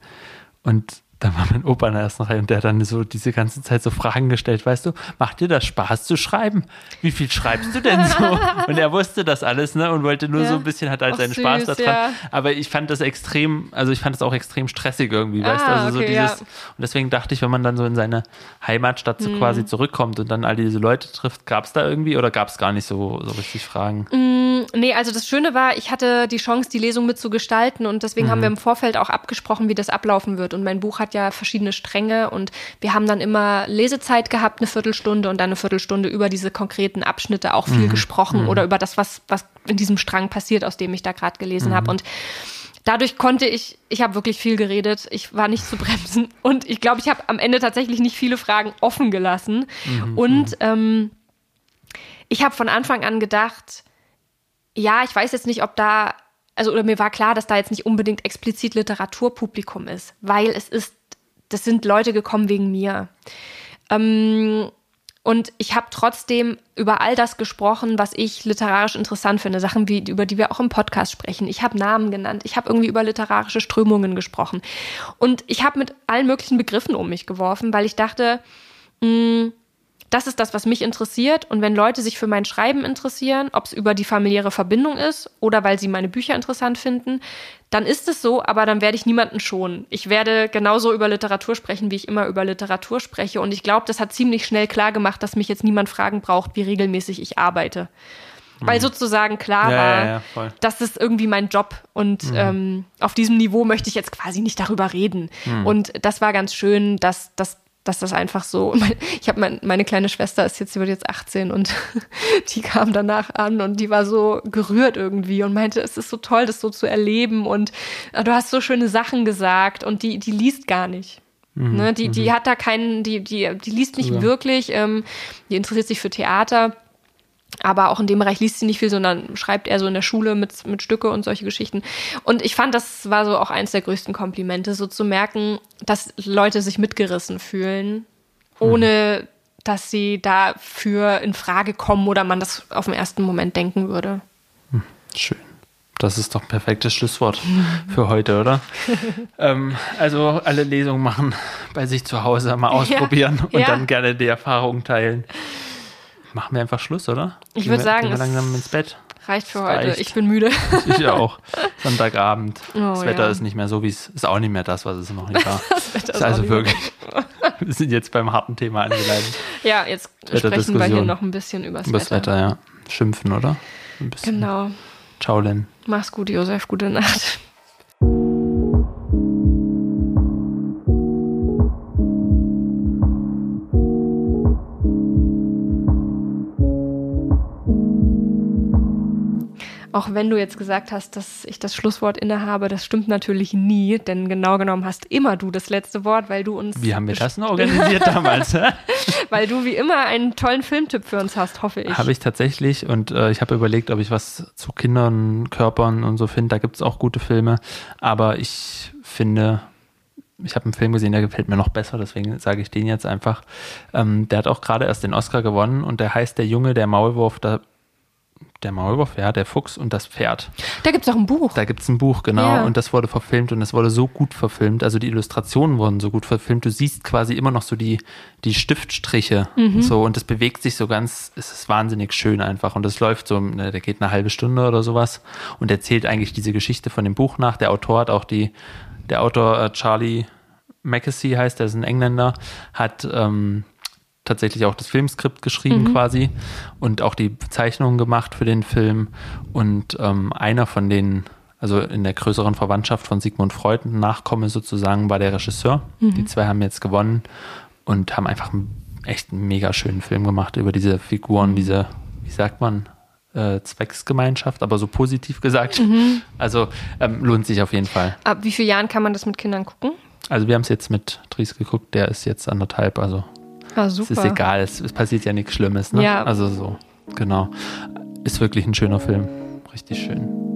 Und da war mein Opa in der ersten Reihe und der hat dann so diese ganze Zeit so Fragen gestellt, weißt du, macht dir das Spaß zu schreiben? Wie viel schreibst du denn so? Und er wusste das alles, ne, und wollte nur Ja. so ein bisschen, hat halt Ach, seinen Spaß süß, daran. ja. Aber ich fand das extrem, also ich fand das auch extrem stressig irgendwie, weißt du, Ah, also so okay, dieses, ja. und deswegen dachte ich, wenn man dann so in seine Heimatstadt so quasi Mhm. zurückkommt und dann all diese Leute trifft, gab es da irgendwie oder gab es gar nicht so, so richtig Fragen? Nee, also das Schöne war, ich hatte die Chance, die Lesung mitzugestalten und deswegen Mhm. haben wir im Vorfeld auch abgesprochen, wie das ablaufen wird. Und mein Buch hat ja verschiedene Stränge und wir haben dann immer Lesezeit gehabt, eine Viertelstunde und dann eine Viertelstunde über diese konkreten Abschnitte auch Mhm. viel gesprochen oder über das, was, was in diesem Strang passiert, aus dem ich da gerade gelesen Mhm. habe. Und dadurch konnte ich, ich habe wirklich viel geredet, ich war nicht zu bremsen und ich glaube, ich habe am Ende tatsächlich nicht viele Fragen offen gelassen. Mhm. Und ähm, ich habe von Anfang an gedacht, ja, ich weiß jetzt nicht, ob da, also oder mir war klar, dass da jetzt nicht unbedingt explizit Literaturpublikum ist, weil es ist, das sind Leute gekommen wegen mir. Ähm, und ich habe trotzdem über all das gesprochen, was ich literarisch interessant finde, Sachen, wie, über die wir auch im Podcast sprechen. Ich habe Namen genannt, ich habe irgendwie über literarische Strömungen gesprochen. Und ich habe mit allen möglichen Begriffen um mich geworfen, weil ich dachte, mh, das ist das, was mich interessiert. Und wenn Leute sich für mein Schreiben interessieren, ob es über die familiäre Verbindung ist oder weil sie meine Bücher interessant finden, dann ist es so, aber dann werde ich niemanden schonen. Ich werde genauso über Literatur sprechen, wie ich immer über Literatur spreche. Und ich glaube, das hat ziemlich schnell klar gemacht, dass mich jetzt niemand fragen braucht, wie regelmäßig ich arbeite. Weil sozusagen klar Mhm. Ja, war, ja, ja, das ist irgendwie mein Job und ähm, auf diesem Niveau möchte ich jetzt quasi nicht darüber reden. Und das war ganz schön, dass, dass, dass das einfach so. Ich habe mein, meine kleine Schwester ist jetzt, sie wird jetzt 18 und die kam danach an und die war so gerührt irgendwie und meinte, es ist so toll, das so zu erleben und äh, du hast so schöne Sachen gesagt und die, die liest gar nicht. Ne, die, die hat da keinen, die, die, die liest nicht Ja. wirklich, ähm, die interessiert sich für Theater. Aber auch in dem Bereich liest sie nicht viel, sondern schreibt eher so in der Schule mit, mit Stücke und solche Geschichten. Und ich fand, das war so auch eins der größten Komplimente, so zu merken, dass Leute sich mitgerissen fühlen, ohne dass sie dafür in Frage kommen oder man das auf den ersten Moment denken würde. Schön. Das ist doch ein perfektes Schlusswort für heute, oder? ähm, also alle Lesungen machen, bei sich zu Hause mal ausprobieren und ja. dann gerne die Erfahrungen teilen. Machen wir einfach Schluss, oder? Ich Gehen würd wir- sagen, gehen wir langsam ins Bett. Reicht für Das heute. reicht. Ich bin müde. Ich ja auch. Sonntagabend. Oh, das Wetter ja. ist nicht mehr so, wie es ist auch nicht mehr das, was es noch nicht war. Das Wetter ist also wirklich. wir sind jetzt beim harten Thema angelangt. Ja, jetzt sprechen wir hier noch ein bisschen übers, Über das Wetter, ja. Schimpfen, oder? Ein bisschen. Genau. Ciao, Len. Mach's gut, Josef. Gute Nacht. Auch wenn du jetzt gesagt hast, dass ich das Schlusswort innehabe, das stimmt natürlich nie, denn genau genommen hast immer du das letzte Wort, weil du uns, Wie haben wir das denn organisiert damals? weil du wie immer einen tollen Filmtipp für uns hast, hoffe ich. Habe ich tatsächlich und äh, ich habe überlegt, ob ich was zu Kindern, Körpern und so finde. Da gibt es auch gute Filme, aber ich finde, ich habe einen Film gesehen, der gefällt mir noch besser, deswegen sage ich den jetzt einfach. Ähm, der hat auch gerade erst den Oscar gewonnen und der heißt Der Junge, der Maulwurf, der, der Maulwurf, ja, der Fuchs und das Pferd. Da gibt's auch ein Buch. Da gibt es ein Buch, genau, Ja. und das wurde verfilmt und es wurde so gut verfilmt. Also die Illustrationen wurden so gut verfilmt. Du siehst quasi immer noch so die, die Stiftstriche so und das bewegt sich so ganz, es ist wahnsinnig schön einfach. Und das läuft so, ne, der geht eine halbe Stunde oder sowas und erzählt eigentlich diese Geschichte von dem Buch nach. Der Autor hat auch die, der Autor äh, Charlie Mackesy heißt, der ist ein Engländer, hat ähm, tatsächlich auch das Filmskript geschrieben quasi und auch die Zeichnungen gemacht für den Film. Und ähm, einer von den, also in der größeren Verwandtschaft von Sigmund Freud, Nachkomme sozusagen, war der Regisseur. Die zwei haben jetzt gewonnen und haben einfach einen echt einen mega schönen Film gemacht über diese Figuren, diese, wie sagt man, äh, Zwecksgemeinschaft, aber so positiv gesagt. Also ähm, lohnt sich auf jeden Fall. Ab wie vielen Jahren kann man das mit Kindern gucken? Also wir haben es jetzt mit Dries geguckt, der ist jetzt anderthalb, also Ah, es super. ist egal, es, es passiert ja nichts Schlimmes. Ne? Ja. Also so, genau. Ist wirklich ein schöner Film. Richtig schön.